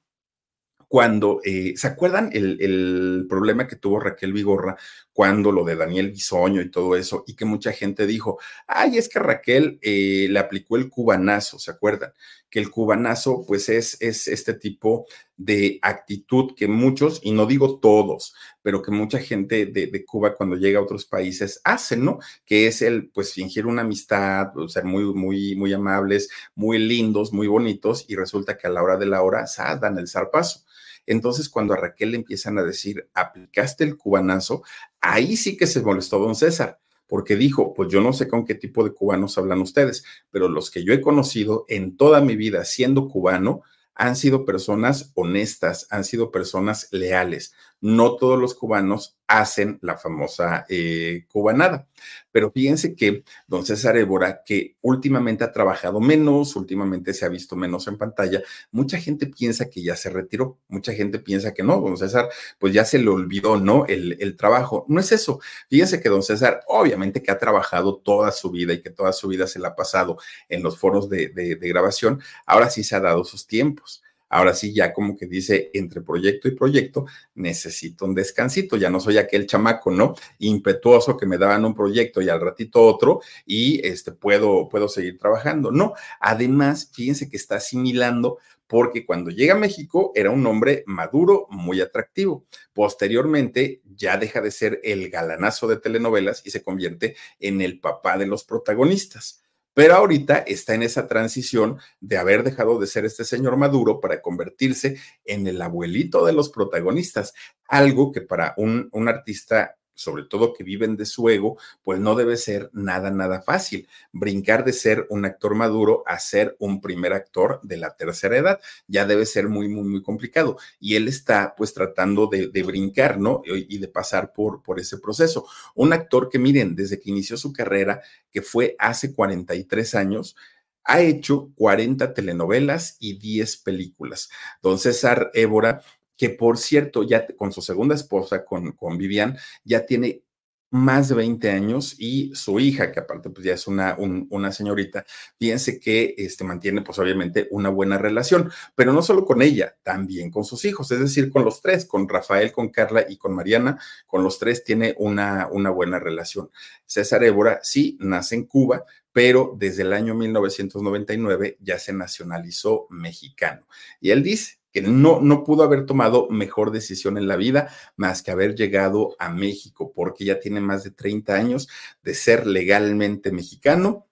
cuando, eh, ¿se acuerdan el, problema que tuvo Raquel Vigorra cuando lo de Daniel Bisoño y todo eso? Y que mucha gente dijo, ay, es que Raquel eh, le aplicó el cubanazo, ¿se acuerdan? Que el cubanazo, pues es, es este tipo de actitud que muchos, y no digo todos, pero que mucha gente de, de, Cuba cuando llega a otros países hacen, ¿no? Que es el, pues, fingir una amistad, ser muy, muy, muy amables, muy lindos, muy bonitos, y resulta que a la hora de la hora, dan el zarpazo. Entonces, cuando a Raquel le empiezan a decir, aplicaste el cubanazo, ahí sí que se molestó don César, porque dijo, pues yo no sé con qué tipo de cubanos hablan ustedes, pero los que yo he conocido en toda mi vida siendo cubano, han sido personas honestas, han sido personas leales. No todos los cubanos hacen la famosa eh, cubanada. Pero fíjense que don César Évora, que últimamente ha trabajado menos, últimamente se ha visto menos en pantalla, mucha gente piensa que ya se retiró, mucha gente piensa que no, don César, pues ya se le olvidó, ¿no? El, trabajo. No es eso. Fíjense que don César, obviamente que ha trabajado toda su vida y que toda su vida se la ha pasado en los foros de, de grabación, ahora sí se ha dado sus tiempos ahora sí ya como que dice, entre proyecto y proyecto, necesito un descansito, ya no soy aquel chamaco, ¿no? Impetuoso que me daban un proyecto y al ratito otro y este, puedo, puedo seguir trabajando. No, además, fíjense que está asimilando porque cuando llega a México era un hombre maduro, muy atractivo. Posteriormente ya deja de ser el galanazo de telenovelas y se convierte en el papá de los protagonistas. Pero ahorita está en esa transición de haber dejado de ser este señor Maduro para convertirse en el abuelito de los protagonistas, algo que para un, un artista sobre todo que viven de su ego, pues no debe ser nada, nada fácil. Brincar de ser un actor maduro a ser un primer actor de la tercera edad ya debe ser muy, muy, muy complicado. Y él está pues tratando de, brincar, ¿no? Y de pasar por, por ese proceso. Un actor que miren, desde que inició su carrera, que fue hace 43 años, ha hecho 40 telenovelas y 10 películas. Don César Évora que por cierto, ya con su segunda esposa, con, con Vivian, ya tiene más de 20 años y su hija, que aparte pues ya es una, una señorita, piense que este, mantiene pues obviamente una buena relación, pero no solo con ella, también con sus hijos, es decir, con los tres, con Rafael, con Carla y con Mariana, con los tres tiene una, una buena relación. César Évora sí nace en Cuba, pero desde el año 1999 ya se nacionalizó mexicano. Y él dice, no, no pudo haber tomado mejor decisión en la vida más que haber llegado a México, porque ya tiene más de 30 años de ser legalmente mexicano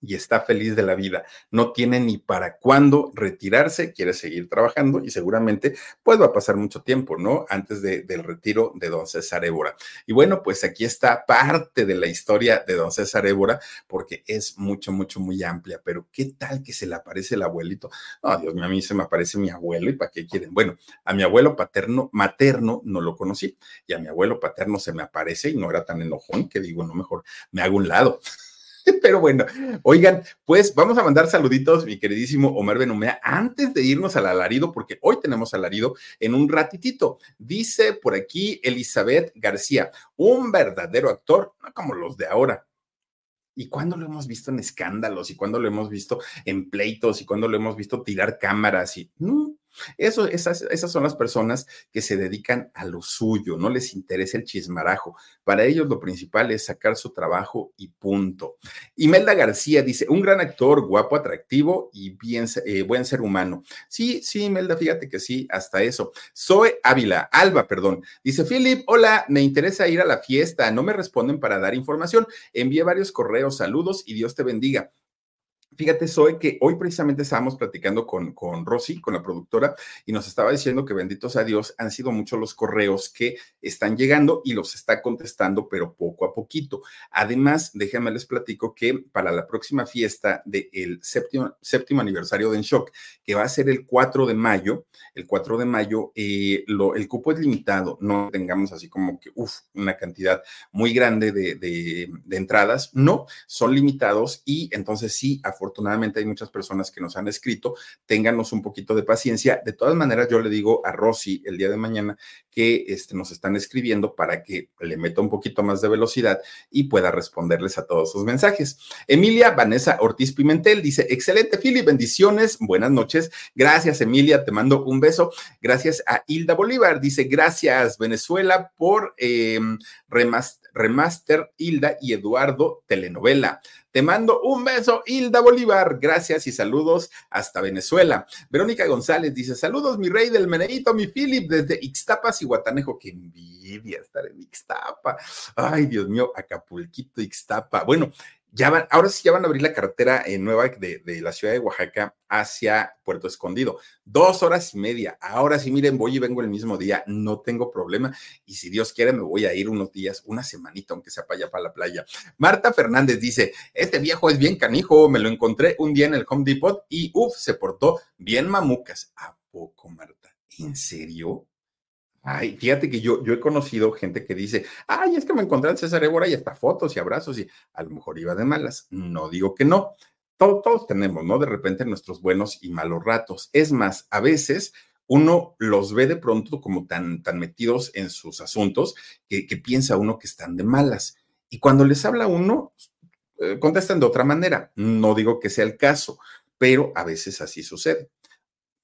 y está feliz de la vida. No tiene ni para cuándo retirarse, quiere seguir trabajando y seguramente pues va a pasar mucho tiempo, ¿no? Antes del retiro de don César Évora. Y bueno, pues aquí está parte de la historia de don César Évora porque es mucho, mucho, muy amplia, pero ¿qué tal que se le aparece el abuelito? No, Dios mío, a mí se me aparece mi abuelo y ¿para qué quieren? Bueno, a mi abuelo paterno, materno, no lo conocí y a mi abuelo paterno se me aparece y no era tan enojón que digo, no, mejor me hago un lado. Pero bueno, oigan, pues vamos a mandar saluditos, mi queridísimo Omar Benumea, antes de irnos al alarido, porque hoy tenemos alarido en un ratitito. Dice por aquí Elizabeth García, un verdadero actor, no como los de ahora. ¿Y cuándo lo hemos visto en escándalos? ¿Y cuándo lo hemos visto en pleitos? ¿Y cuándo lo hemos visto tirar cámaras? Y esas, son las personas que se dedican a lo suyo, no les interesa el chismarajo. Para ellos lo principal es sacar su trabajo y punto. Imelda García dice, un gran actor, guapo, atractivo y eh, buen ser humano. Sí, sí, Imelda, fíjate que sí, hasta eso. Zoe Ávila, Alba, perdón. Dice, Philip, hola, me interesa ir a la fiesta, no me responden para dar información. Envié varios correos, saludos y Dios te bendiga. Fíjate, Zoe, que hoy precisamente estábamos platicando con, con Rosy, con la productora, y nos estaba diciendo que benditos a Dios han sido muchos los correos que están llegando y los está contestando, pero poco a poquito. Además, déjenme les platico que para la próxima fiesta del séptimo, séptimo aniversario de Enshock, que va a ser el 4 de mayo, el 4 de mayo, eh, el cupo es limitado, no tengamos así como que, uff, una cantidad muy grande de, de, de entradas, no, son limitados y entonces sí, afortunadamente, afortunadamente hay muchas personas que nos han escrito, ténganos un poquito de paciencia. De todas maneras, yo le digo a Rosy el día de mañana que este, nos están escribiendo para que le meta un poquito más de velocidad y pueda responderles a todos sus mensajes. Emilia Vanessa Ortiz Pimentel dice, excelente, Philly, bendiciones, buenas noches. Gracias, Emilia, te mando un beso. Gracias a Hilda Bolívar, dice, gracias, Venezuela, por eh, remaster Hilda y Eduardo telenovela. Te mando un beso, Hilda Bolívar. Gracias y saludos hasta Venezuela. Verónica González dice: Saludos, mi rey del Meneito, mi Philip, desde Ixtapas y Guatanejo. Qué envidia estar en Ixtapa. Ay, Dios mío, Acapulquito, Ixtapa. Bueno, ahora sí ya van a abrir la carretera en nueva de, de, la ciudad de Oaxaca hacia Puerto Escondido. Dos horas y media. Ahora sí, miren, voy y vengo el mismo día, no tengo problema. Y si Dios quiere, me voy a ir unos días, una semanita, aunque sea para allá, para la playa. Marta Fernández dice, este viejo es bien canijo, me lo encontré un día en el Home Depot y uff, se portó bien mamucas. ¿A poco, Marta? ¿En serio? Ay, fíjate que yo, yo he conocido gente que dice, ay, es que me encontré al César Évora y hasta fotos y abrazos y a lo mejor iba de malas. No digo que no. Todos, todos tenemos, ¿no? De repente nuestros buenos y malos ratos. Es más, a veces uno los ve de pronto como tan, tan metidos en sus asuntos que, que piensa uno que están de malas. Y cuando les habla uno, eh, contestan de otra manera. No digo que sea el caso, pero a veces así sucede.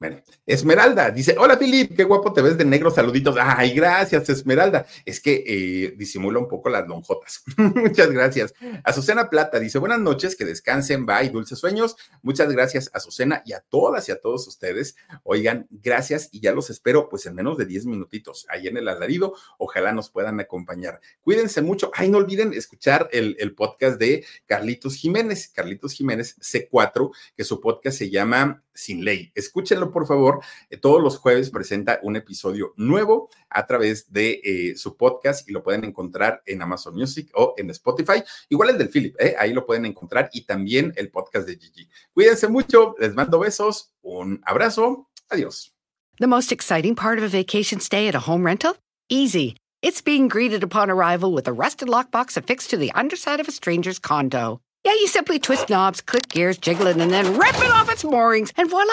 Bueno, Esmeralda dice: Hola, Filip, qué guapo te ves de negro, saluditos. Ay, gracias, Esmeralda. Es que eh, disimula un poco las lonjotas. Muchas gracias. Azucena Plata dice: Buenas noches, que descansen, bye, dulces sueños. Muchas gracias, Azucena, y a todas y a todos ustedes. Oigan, gracias, y ya los espero, pues en menos de 10 minutitos, ahí en el alarido. Ojalá nos puedan acompañar. Cuídense mucho. Ay, no olviden escuchar el, el podcast de Carlitos Jiménez, Carlitos Jiménez C4, que su podcast se llama Sin Ley. Escúchenlo por favor. Eh, todos los jueves presenta un episodio nuevo a través de eh, su podcast y lo pueden encontrar en Amazon Music o en Spotify. Igual el del Philip, ¿eh? ahí lo pueden encontrar y también el podcast de Gigi. Cuídense mucho, les mando besos, un abrazo, adiós. The most exciting part of a vacation stay at a home rental? Easy. It's being greeted upon arrival with a rusted lockbox affixed to the underside of a stranger's condo. Yeah, you simply twist knobs, click gears, jiggle it, and then rip it off its moorings, and voila!